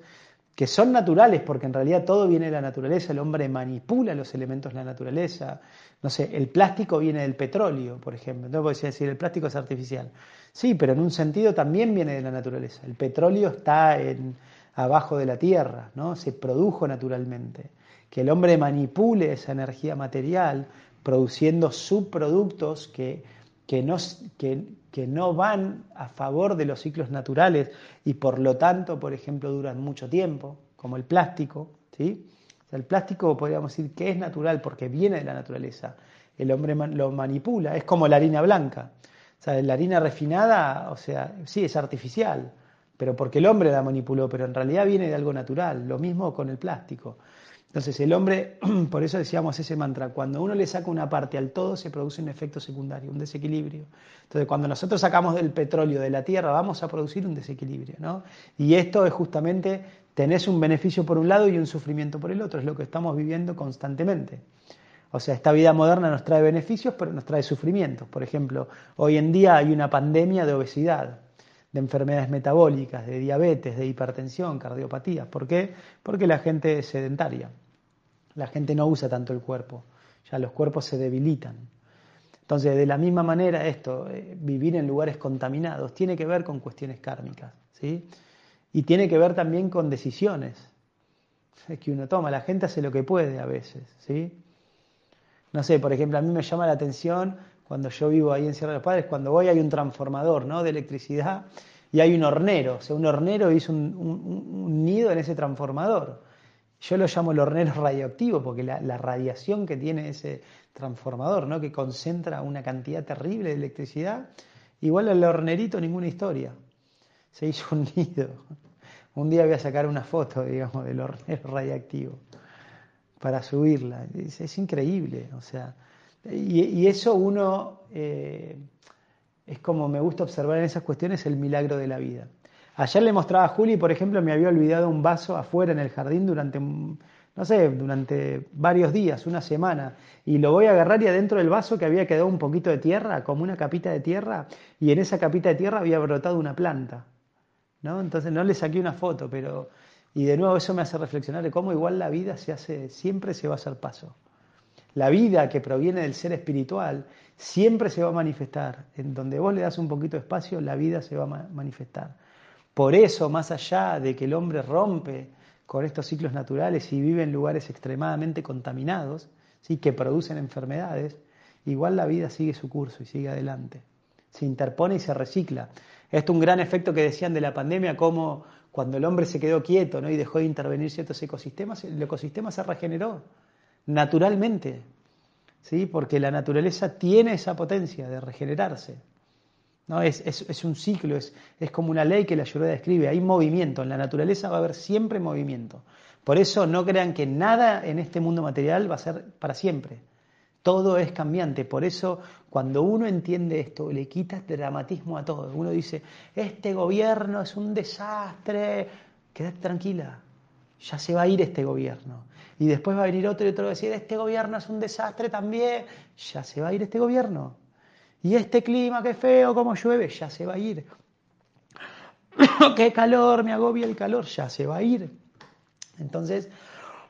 que son naturales, porque en realidad todo viene de la naturaleza, el hombre manipula los elementos de la naturaleza. No sé, el plástico viene del petróleo, por ejemplo. No puedo decir, el plástico es artificial. Sí, pero en un sentido también viene de la naturaleza. El petróleo está en, abajo de la tierra, ¿no? Se produjo naturalmente. Que el hombre manipule esa energía material produciendo subproductos que, que, no, que, que no van a favor de los ciclos naturales y por lo tanto, por ejemplo, duran mucho tiempo, como el plástico. ¿sí? el plástico podríamos decir que es natural porque viene de la naturaleza. El hombre lo manipula, es como la harina blanca. O sea, la harina refinada, o sea, sí, es artificial, pero porque el hombre la manipuló, pero en realidad viene de algo natural. Lo mismo con el plástico. Entonces el hombre, por eso decíamos ese mantra, cuando uno le saca una parte al todo se produce un efecto secundario, un desequilibrio. Entonces cuando nosotros sacamos del petróleo de la tierra vamos a producir un desequilibrio. ¿no? Y esto es justamente, tenés un beneficio por un lado y un sufrimiento por el otro, es lo que estamos viviendo constantemente. O sea, esta vida moderna nos trae beneficios, pero nos trae sufrimientos. Por ejemplo, hoy en día hay una pandemia de obesidad de enfermedades metabólicas, de diabetes, de hipertensión, cardiopatías. ¿Por qué? Porque la gente es sedentaria. La gente no usa tanto el cuerpo. ya los cuerpos se debilitan. Entonces, de la misma manera, esto, eh, vivir en lugares contaminados, tiene que ver con cuestiones kármicas, ¿sí? Y tiene que ver también con decisiones que uno toma. La gente hace lo que puede a veces, ¿sí? No sé, por ejemplo, a mí me llama la atención cuando yo vivo ahí en Sierra de los Padres, cuando voy hay un transformador ¿no? de electricidad y hay un hornero. O sea, un hornero hizo un, nido en ese transformador. Yo lo llamo el hornero radioactivo porque la, radiación que tiene ese transformador, ¿no? que concentra una cantidad terrible de electricidad, igual al hornerito ninguna historia. Se hizo un nido. Un día voy a sacar una foto, digamos, del hornero radiactivo para subirla. Es, increíble, o sea, y, eso uno, eh, es como me gusta observar en esas cuestiones el milagro de la vida. Ayer le mostraba a Juli, por ejemplo, me había olvidado un vaso afuera en el jardín durante, no sé, durante varios días, una semana, y lo voy a agarrar y adentro del vaso que había quedado un poquito de tierra, como una capita de tierra, y en esa capita de tierra había brotado una planta. ¿no? Entonces no le saqué una foto, pero... Y de nuevo eso me hace reflexionar de cómo igual la vida se hace, siempre se va a hacer paso. La vida que proviene del ser espiritual siempre se va a manifestar. En donde vos le das un poquito de espacio, la vida se va a manifestar. Por eso, más allá de que el hombre rompe con estos ciclos naturales y vive en lugares extremadamente contaminados, ¿sí? que producen enfermedades, igual la vida sigue su curso y sigue adelante. Se interpone y se recicla. Esto es un gran efecto que decían de la pandemia, como cuando el hombre se quedó quieto ¿no? y dejó de intervenir ciertos ecosistemas, el ecosistema se regeneró naturalmente, ¿sí? porque la naturaleza tiene esa potencia de regenerarse. ¿No? Es, un ciclo, es, como una ley que la Ayurveda describe, hay movimiento, en la naturaleza va a haber siempre movimiento. Por eso no crean que nada en este mundo material va a ser para siempre. Todo es cambiante, por eso cuando uno entiende esto, le quita dramatismo a todo. Uno dice, este gobierno es un desastre, quédate tranquila, ya se va a ir este gobierno. Y después va a venir otro y otro va a decir, este gobierno es un desastre también, ya se va a ir este gobierno. Y este clima, qué feo, cómo llueve, ya se va a ir. qué calor, me agobia el calor, ya se va a ir. Entonces,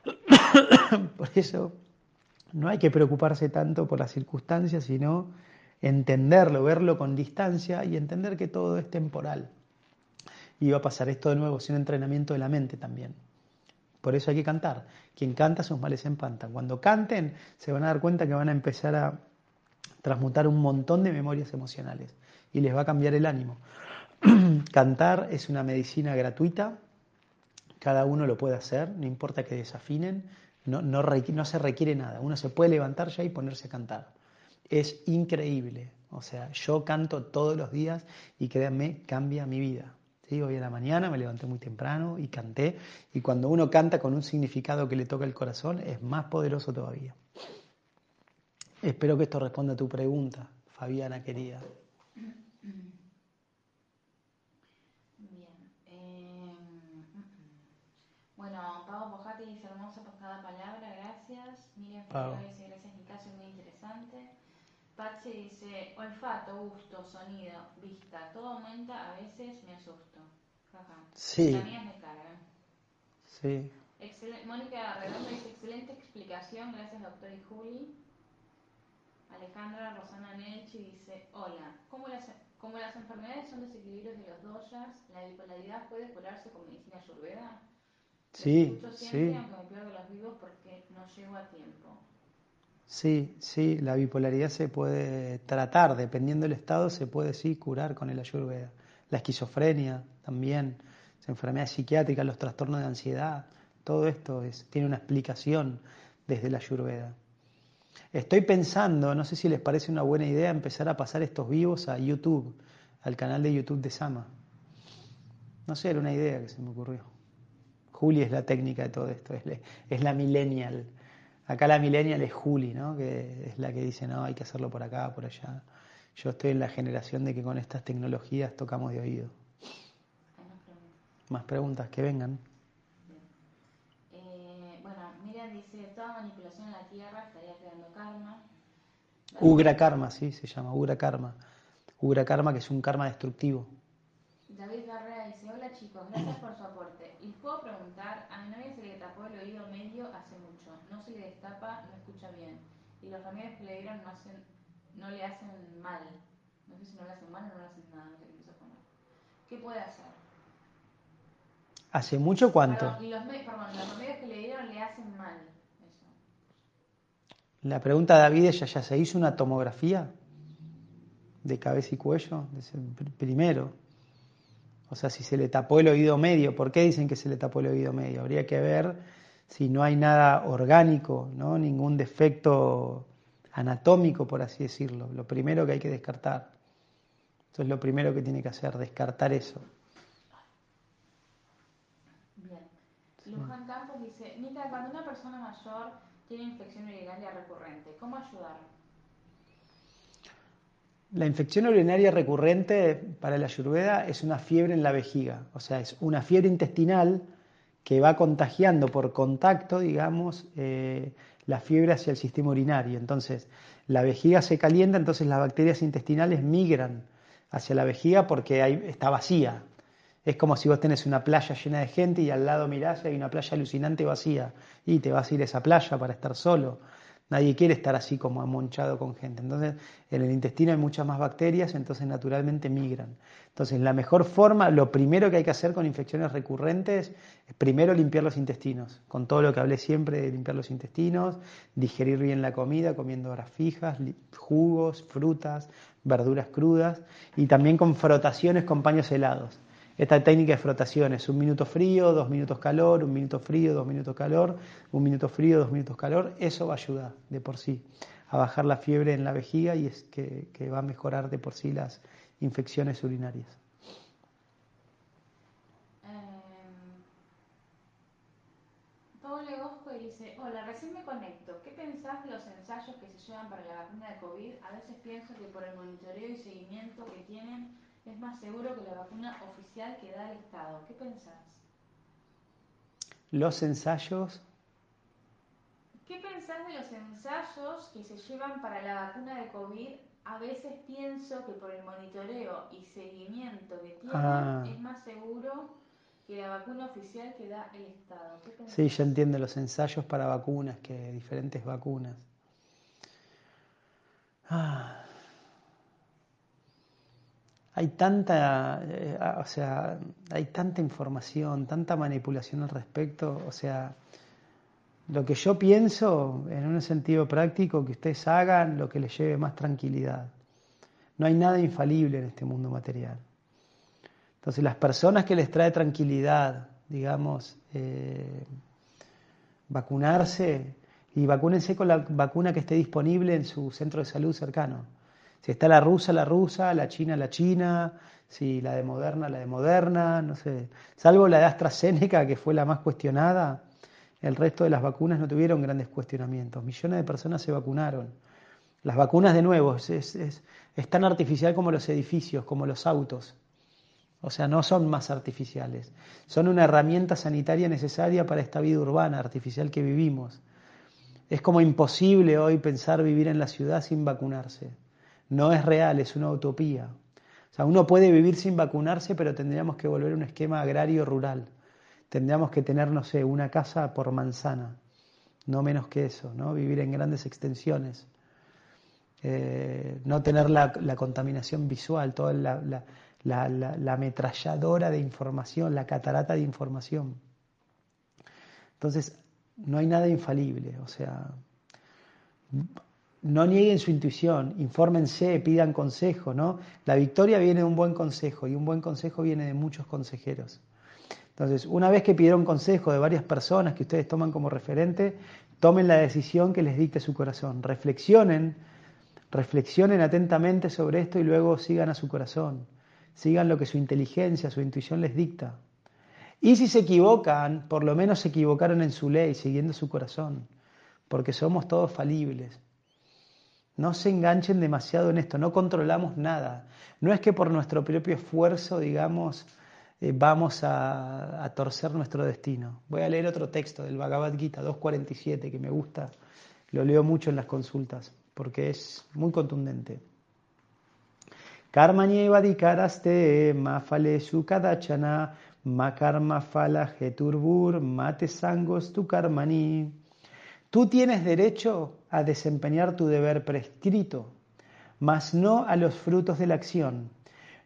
por eso no hay que preocuparse tanto por las circunstancias, sino entenderlo, verlo con distancia y entender que todo es temporal. Y va a pasar esto de nuevo, sin entrenamiento de la mente también. Por eso hay que cantar. Quien canta sus males empantan. Cuando canten se van a dar cuenta que van a empezar a transmutar un montón de memorias emocionales y les va a cambiar el ánimo. Cantar es una medicina gratuita, cada uno lo puede hacer, no importa que desafinen, no, no, se requiere nada. Uno se puede levantar ya y ponerse a cantar. Es increíble. O sea, yo canto todos los días y créanme, cambia mi vida. Hoy en la mañana me levanté muy temprano y canté. Y cuando uno canta con un significado que le toca el corazón, es más poderoso todavía. Espero que esto responda a tu pregunta, Fabiana querida. Bueno, Pablo Pojati dice hermosa por cada palabra, gracias. Miriam Figueroa dice gracias Nicasio, muy interesante. Patsy dice olfato, gusto, sonido, vista, todo aumenta, a veces me asusto. Jaja. Sí. La mía me carga. Sí. Mónica Redondo dice excelente explicación, gracias doctor y Juli. Alejandra Rosana Nelchi dice hola, ¿cómo las, como las enfermedades son desequilibrios de los doyas, la bipolaridad puede curarse con medicina ayurveda? Sí, sí. Sí, sí, la bipolaridad se puede tratar, dependiendo del estado, se puede sí curar con el ayurveda. La esquizofrenia también, las enfermedades psiquiátricas, los trastornos de ansiedad, todo esto es, tiene una explicación desde la ayurveda. Estoy pensando, no sé si les parece una buena idea empezar a pasar estos vivos a YouTube, al canal de YouTube de Sama. No sé, era una idea que se me ocurrió. Juli es la técnica de todo esto, es, la millennial. Acá la millennial es Juli, ¿no? que es la que dice, no, hay que hacerlo por acá, por allá. Yo estoy en la generación de que con estas tecnologías tocamos de oído. Más preguntas que vengan. Eh, Miriam dice, toda manipulación en la Tierra estaría creando karma. Ugra karma, sí, se llama Ugra karma. Ugra karma que es un karma destructivo. David Garrea dice, hola chicos, gracias por su aporte. Y puedo preguntar, a mi novia se le tapó el oído medio hace mucho, no se le destapa, no escucha bien. y los remedios que le dieron no, hacen, no le hacen mal. No sé si no le hacen mal o no le hacen nada, no sé qué. ¿Qué puede hacer? ¿Hace mucho cuánto? Perdón, y los, perdón, los que le dieron le hacen mal. Eso. La pregunta de David es, ¿ya, ya se hizo una tomografía de cabeza y cuello? Primero. O sea, si se le tapó el oído medio, ¿por qué dicen que se le tapó el oído medio? Habría que ver si no hay nada orgánico, ¿no? ningún defecto anatómico, por así decirlo. Lo primero que hay que descartar. Eso es lo primero que tiene que hacer, descartar eso. Bien. Luján Campos dice, Nica, cuando una persona mayor tiene infección urinaria recurrente, ¿cómo ayudar? La infección urinaria recurrente para la ayurveda es una fiebre en la vejiga, o sea, es una fiebre intestinal que va contagiando por contacto, digamos, eh, la fiebre hacia el sistema urinario. Entonces, la vejiga se calienta, entonces las bacterias intestinales migran hacia la vejiga porque ahí está vacía. Es como si vos tenés una playa llena de gente y al lado mirás y hay una playa alucinante vacía y te vas a ir a esa playa para estar solo. Nadie quiere estar así como amonchado con gente. Entonces, en el intestino hay muchas más bacterias, entonces naturalmente migran. Entonces, la mejor forma, lo primero que hay que hacer con infecciones recurrentes es primero limpiar los intestinos, con todo lo que hablé siempre de limpiar los intestinos, digerir bien la comida, comiendo horas fijas, jugos, frutas, verduras crudas y también con frotaciones con paños helados. Esta técnica de frotación es un minuto frío, dos minutos calor, un minuto frío, dos minutos calor, un minuto frío, dos minutos calor. Eso va a ayudar de por sí a bajar la fiebre en la vejiga y es que, que va a mejorar de por sí las infecciones urinarias. Eh, Paul Legosco dice, hola, recién me conecto. ¿Qué pensás de los ensayos que se llevan para la vacuna de COVID? A veces pienso que por el monitoreo y seguimiento que tienen es más seguro que la vacuna oficial que da el Estado. ¿Qué pensás? Los ensayos, ¿Qué pensás de los ensayos que se llevan para la vacuna de COVID? A veces pienso que por el monitoreo y seguimiento que tienen Ah. es más seguro que la vacuna oficial que da el Estado. Sí, ya entiendo, los ensayos para vacunas, que diferentes vacunas. Ah. Hay tanta, eh, o sea, hay tanta información, tanta manipulación al respecto, o sea, lo que yo pienso en un sentido práctico, que ustedes hagan lo que les lleve más tranquilidad. No hay nada infalible en este mundo material. Entonces, las personas que les trae tranquilidad, digamos, eh, vacunarse, y vacúnense con la vacuna que esté disponible en su centro de salud cercano. Si está la rusa, la rusa, la china, la china, si la de Moderna, la de Moderna, no sé. Salvo la de AstraZeneca, que fue la más cuestionada, el resto de las vacunas no tuvieron grandes cuestionamientos. Millones de personas se vacunaron. Las vacunas, de nuevo, es, es, es, tan artificial como los edificios, como los autos. O sea, no son más artificiales. Son una herramienta sanitaria necesaria para esta vida urbana, artificial que vivimos. Es como imposible hoy pensar vivir en la ciudad sin vacunarse. No es real, es una utopía. O sea, uno puede vivir sin vacunarse, pero tendríamos que volver a un esquema agrario rural. Tendríamos que tener, no sé, una casa por manzana, no menos que eso, ¿no? Vivir en grandes extensiones. Eh, no tener la, la, contaminación visual, toda la, la, la, la ametralladora de información, la catarata de información. Entonces, no hay nada infalible, o sea, no nieguen su intuición, infórmense, pidan consejo, ¿no? La victoria viene de un buen consejo y un buen consejo viene de muchos consejeros. Entonces, una vez que pidieron consejo de varias personas que ustedes toman como referente, tomen la decisión que les dicte su corazón. Reflexionen, reflexionen atentamente sobre esto y luego sigan a su corazón. Sigan lo que su inteligencia, su intuición les dicta. Y si se equivocan, por lo menos se equivocaron en su ley, siguiendo su corazón, porque somos todos falibles. No se enganchen demasiado en esto, no controlamos nada. No es que por nuestro propio esfuerzo, digamos, eh, vamos a, torcer nuestro destino. Voy a leer otro texto del Bhagavad Gita 2.47 que me gusta, lo leo mucho en las consultas, porque es muy contundente. Karmañevadikaraste mafale sukadachana makarma fala heturbur mate sangos tu karmani Tú tienes derecho a desempeñar tu deber prescrito, mas no a los frutos de la acción.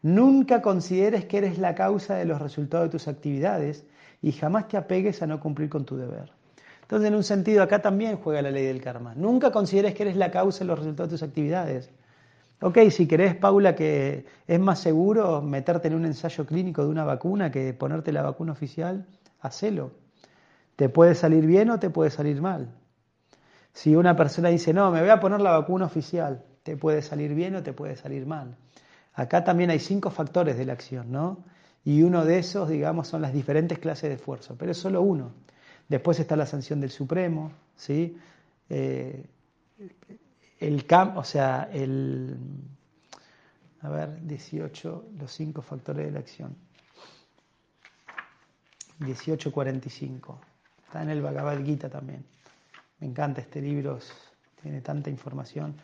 Nunca consideres que eres la causa de los resultados de tus actividades y jamás te apegues a no cumplir con tu deber. Entonces, en un sentido, acá también juega la ley del karma. Nunca consideres que eres la causa de los resultados de tus actividades. Ok, si querés, Paula, que es más seguro meterte en un ensayo clínico de una vacuna que ponerte la vacuna oficial, hacelo. Te puede salir bien o te puede salir mal. Si una persona dice, no, me voy a poner la vacuna oficial, te puede salir bien o te puede salir mal. Acá también hay cinco factores de la acción, ¿no? Y uno de esos, digamos, son las diferentes clases de esfuerzo, pero es solo uno. Después está la sanción del Supremo, ¿sí? Eh, el campo, o sea, el, a ver, 18, los cinco factores de la acción. 1845. Está en el Bhagavad también. Me encanta este libro, tiene tanta información.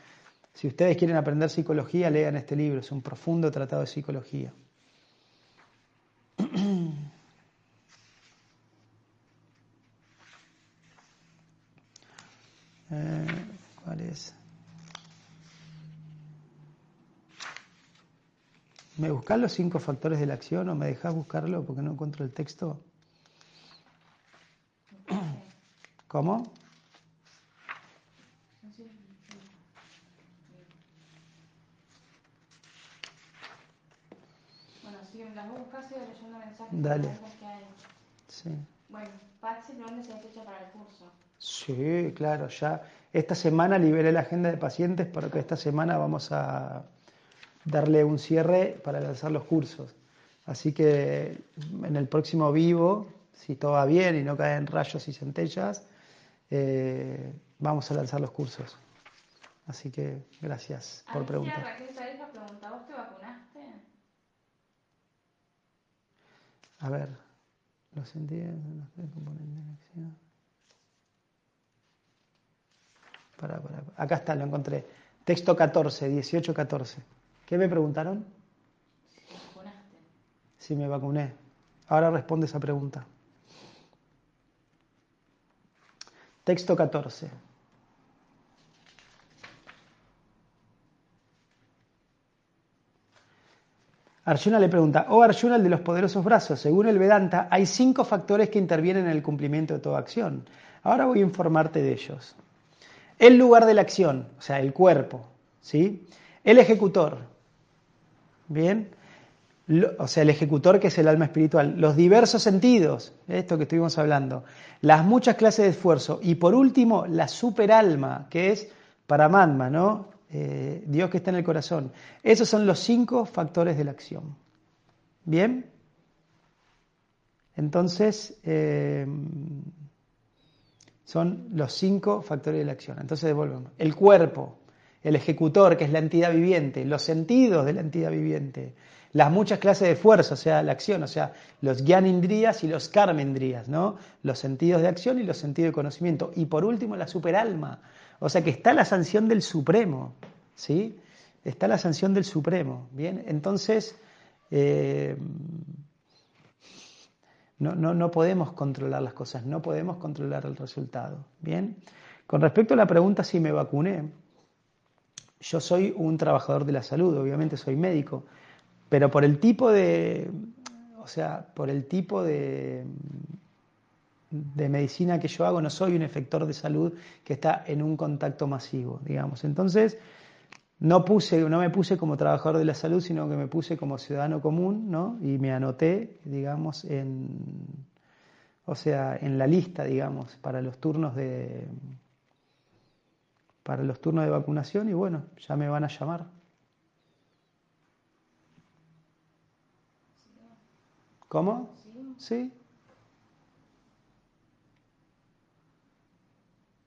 Si ustedes quieren aprender psicología, lean este libro, es un profundo tratado de psicología. Eh, ¿Cuál es? ¿Me buscas los cinco factores de la acción o me dejas buscarlo porque no encuentro el texto? ¿Cómo? Bueno, si me las buscas, sigo leyendo mensajes. Dale. Que hay. Sí. Bueno, Patsy, ¿dónde se ha hecho para el curso? Sí, claro, ya. Esta semana liberé la agenda de pacientes porque esta semana vamos a darle un cierre para lanzar los cursos. Así que en el próximo vivo, si todo va bien y no caen rayos y centellas, eh, vamos a lanzar los cursos. Así que gracias por preguntar. Raquel Sareja pregunta, ¿vos te vacunaste? A ver, los sentidos, los componentes de la acción. Para, para, acá está, lo encontré. Texto 14, 18, 14. ¿Qué me preguntaron? Si te vacunaste. Si me vacuné. Ahora responde esa pregunta. Texto 14. Arjuna le pregunta, oh Arjuna, el de los poderosos brazos, según el Vedanta, hay cinco factores que intervienen en el cumplimiento de toda acción. Ahora voy a informarte de ellos. El lugar de la acción, o sea, el cuerpo, ¿sí? El ejecutor, ¿bien? o sea, el ejecutor que es el alma espiritual, los diversos sentidos, esto que estuvimos hablando, las muchas clases de esfuerzo y por último la superalma, que es Paramatma, ¿no? Eh, Dios que está en el corazón. Esos son los cinco factores de la acción. ¿Bien? Entonces, eh, son los cinco factores de la acción. Entonces devolvemos. El cuerpo, el ejecutor, que es la entidad viviente, los sentidos de la entidad viviente, las muchas clases de fuerza, o sea, la acción, o sea, los gyanindrías y los karmendrías, ¿no? Los sentidos de acción y los sentidos de conocimiento. Y por último, la superalma, o sea, que está la sanción del Supremo, ¿sí? Está la sanción del Supremo, ¿bien? Entonces, eh, no, no, no podemos controlar las cosas, no podemos controlar el resultado, ¿bien? Con respecto a la pregunta si me vacuné, yo soy un trabajador de la salud, obviamente soy médico, pero por el tipo de, o sea, por el tipo de, de medicina que yo hago, no soy un efector de salud que está en un contacto masivo, digamos. Entonces, no, puse, no me puse como trabajador de la salud, sino que me puse como ciudadano común, ¿no? Y me anoté, digamos, en, o sea, en la lista, digamos, para los turnos de, para los turnos de vacunación y bueno, ya me van a llamar. ¿Cómo? Sí.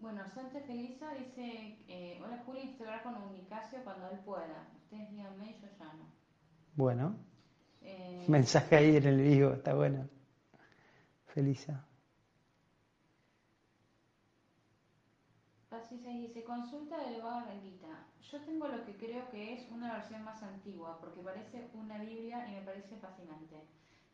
Bueno, Sánchez Felisa dice, eh, hola Julio, estoy con Unicasio cuando él pueda. Ustedes díganme y yo llamo. Bueno. Eh, Mensaje ahí en el vivo, está bueno. Felisa. Así se dice, consulta del Bhagavad. Yo tengo lo que creo que es una versión más antigua, porque parece una Biblia y me parece fascinante.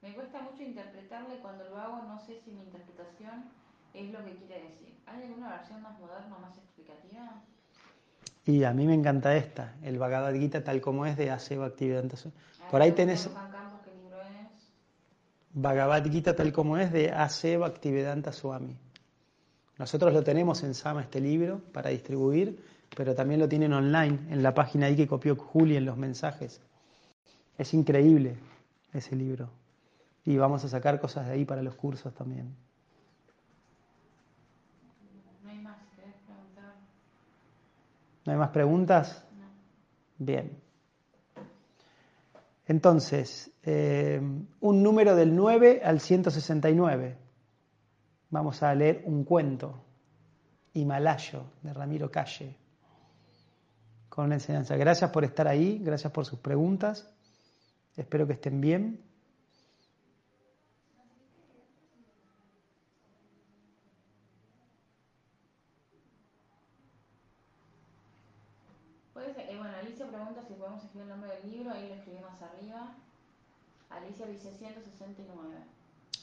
Me cuesta mucho interpretarla y cuando lo hago no sé si mi interpretación es lo que quiere decir. ¿Hay alguna versión más moderna, más explicativa? Y a mí me encanta esta, el Bhagavad Gita tal como es de Ase Bhaktivedanta Swami. A Por ahí tenés. Bhagavad Gita tal como es de Ase Bhaktivedanta Swami. Nosotros lo tenemos en Sama este libro para distribuir, pero también lo tienen online en la página ahí que copió Juli en los mensajes. Es increíble ese libro. Y vamos a sacar cosas de ahí para los cursos también. No hay más, ¿querés preguntar? ¿No hay más preguntas? No. Bien. Entonces, eh, un número del 9 al 169. Vamos a leer un cuento, Himalayo, de Ramiro Calle, con una enseñanza. Gracias por estar ahí, gracias por sus preguntas. Espero que estén bien. Puede ser- eh, bueno, Alicia pregunta si podemos escribir el nombre del libro, ahí lo escribí más arriba. Alicia dice 169.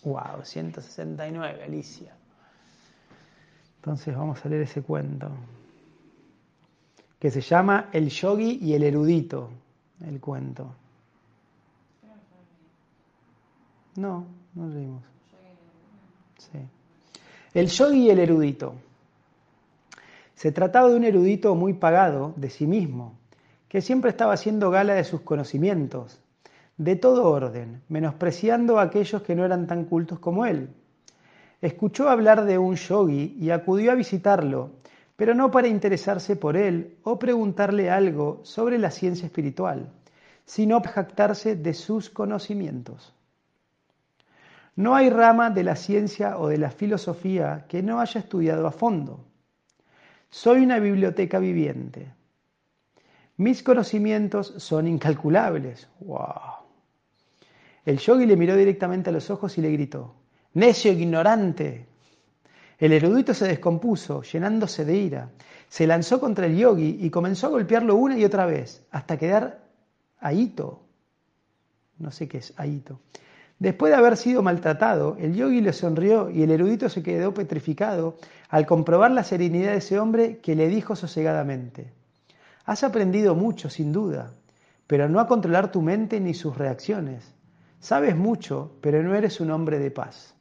Wow, 169, Alicia. Entonces vamos a leer ese cuento, que se llama El yogi y el erudito, el cuento. No, no leímos. Sí. El yogi y el erudito. Se trataba de un erudito muy pagado de sí mismo, que siempre estaba haciendo gala de sus conocimientos, de todo orden, menospreciando a aquellos que no eran tan cultos como él. Escuchó hablar de un yogi y acudió a visitarlo, pero no para interesarse por él o preguntarle algo sobre la ciencia espiritual, sino para jactarse de sus conocimientos. No hay rama de la ciencia o de la filosofía que no haya estudiado a fondo. Soy una biblioteca viviente. Mis conocimientos son incalculables. ¡Wow! El yogi le miró directamente a los ojos y le gritó, ¡Necio ignorante! El erudito se descompuso, llenándose de ira. Se lanzó contra el yogi y comenzó a golpearlo una y otra vez, hasta quedar ahito. No sé qué es ahito. Después de haber sido maltratado, el yogi le sonrió y el erudito se quedó petrificado al comprobar la serenidad de ese hombre que le dijo sosegadamente, Has aprendido mucho, sin duda, pero no a controlar tu mente ni sus reacciones. Sabes mucho, pero no eres un hombre de paz.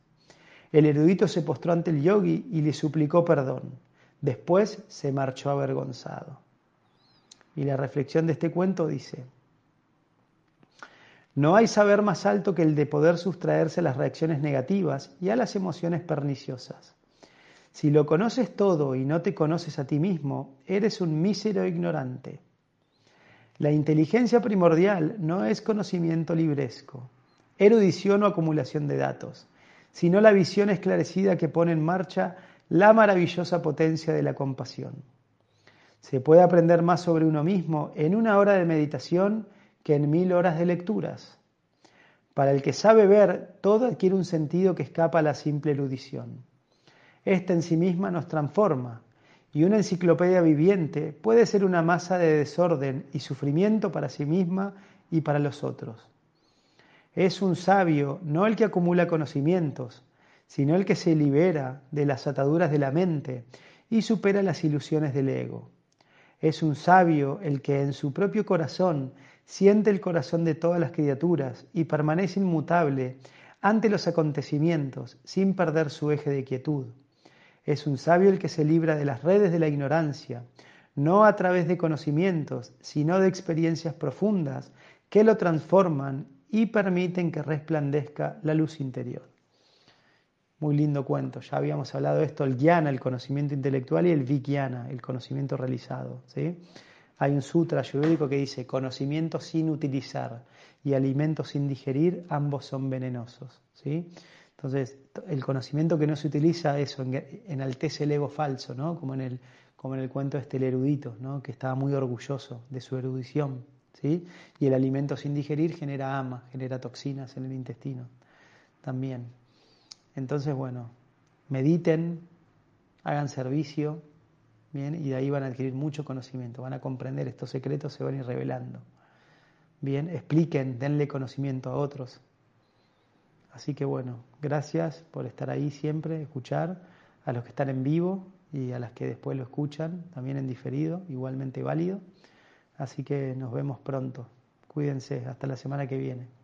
El erudito se postró ante el yogi y le suplicó perdón. Después se marchó avergonzado. Y la reflexión de este cuento dice, no hay saber más alto que el de poder sustraerse a las reacciones negativas y a las emociones perniciosas. Si lo conoces todo y no te conoces a ti mismo, eres un mísero ignorante. La inteligencia primordial no es conocimiento libresco, erudición o acumulación de datos, sino la visión esclarecida que pone en marcha la maravillosa potencia de la compasión. Se puede aprender más sobre uno mismo en una hora de meditación que en mil horas de lecturas. Para el que sabe ver, todo adquiere un sentido que escapa a la simple erudición. Esta en sí misma nos transforma, y una enciclopedia viviente puede ser una masa de desorden y sufrimiento para sí misma y para los otros. Es un sabio no el que acumula conocimientos, sino el que se libera de las ataduras de la mente y supera las ilusiones del ego. Es un sabio el que en su propio corazón siente el corazón de todas las criaturas y permanece inmutable ante los acontecimientos sin perder su eje de quietud. Es un sabio el que se libra de las redes de la ignorancia, no a través de conocimientos, sino de experiencias profundas que lo transforman y permiten que resplandezca la luz interior. Muy lindo cuento, ya habíamos hablado de esto, el jnana, el conocimiento intelectual, y el vijnana, el conocimiento realizado. ¿sí? Hay un sutra ayurvédico que dice, conocimiento sin utilizar y alimento sin digerir, ambos son venenosos. ¿sí? Entonces, el conocimiento que no se utiliza, eso enaltece el ego falso, ¿no? como, en el, como en el cuento este el erudito, ¿no? que estaba muy orgulloso de su erudición. ¿Sí? Y el alimento sin digerir genera ama, genera toxinas en el intestino también. Entonces, bueno, mediten, hagan servicio, bien, y de ahí van a adquirir mucho conocimiento, van a comprender estos secretos, se van a ir revelando. Bien, expliquen, denle conocimiento a otros. Así que bueno, gracias por estar ahí siempre, escuchar. a los que están en vivo y a las que después lo escuchan, también en diferido, igualmente válido. Así que nos vemos pronto. Cuídense, hasta la semana que viene.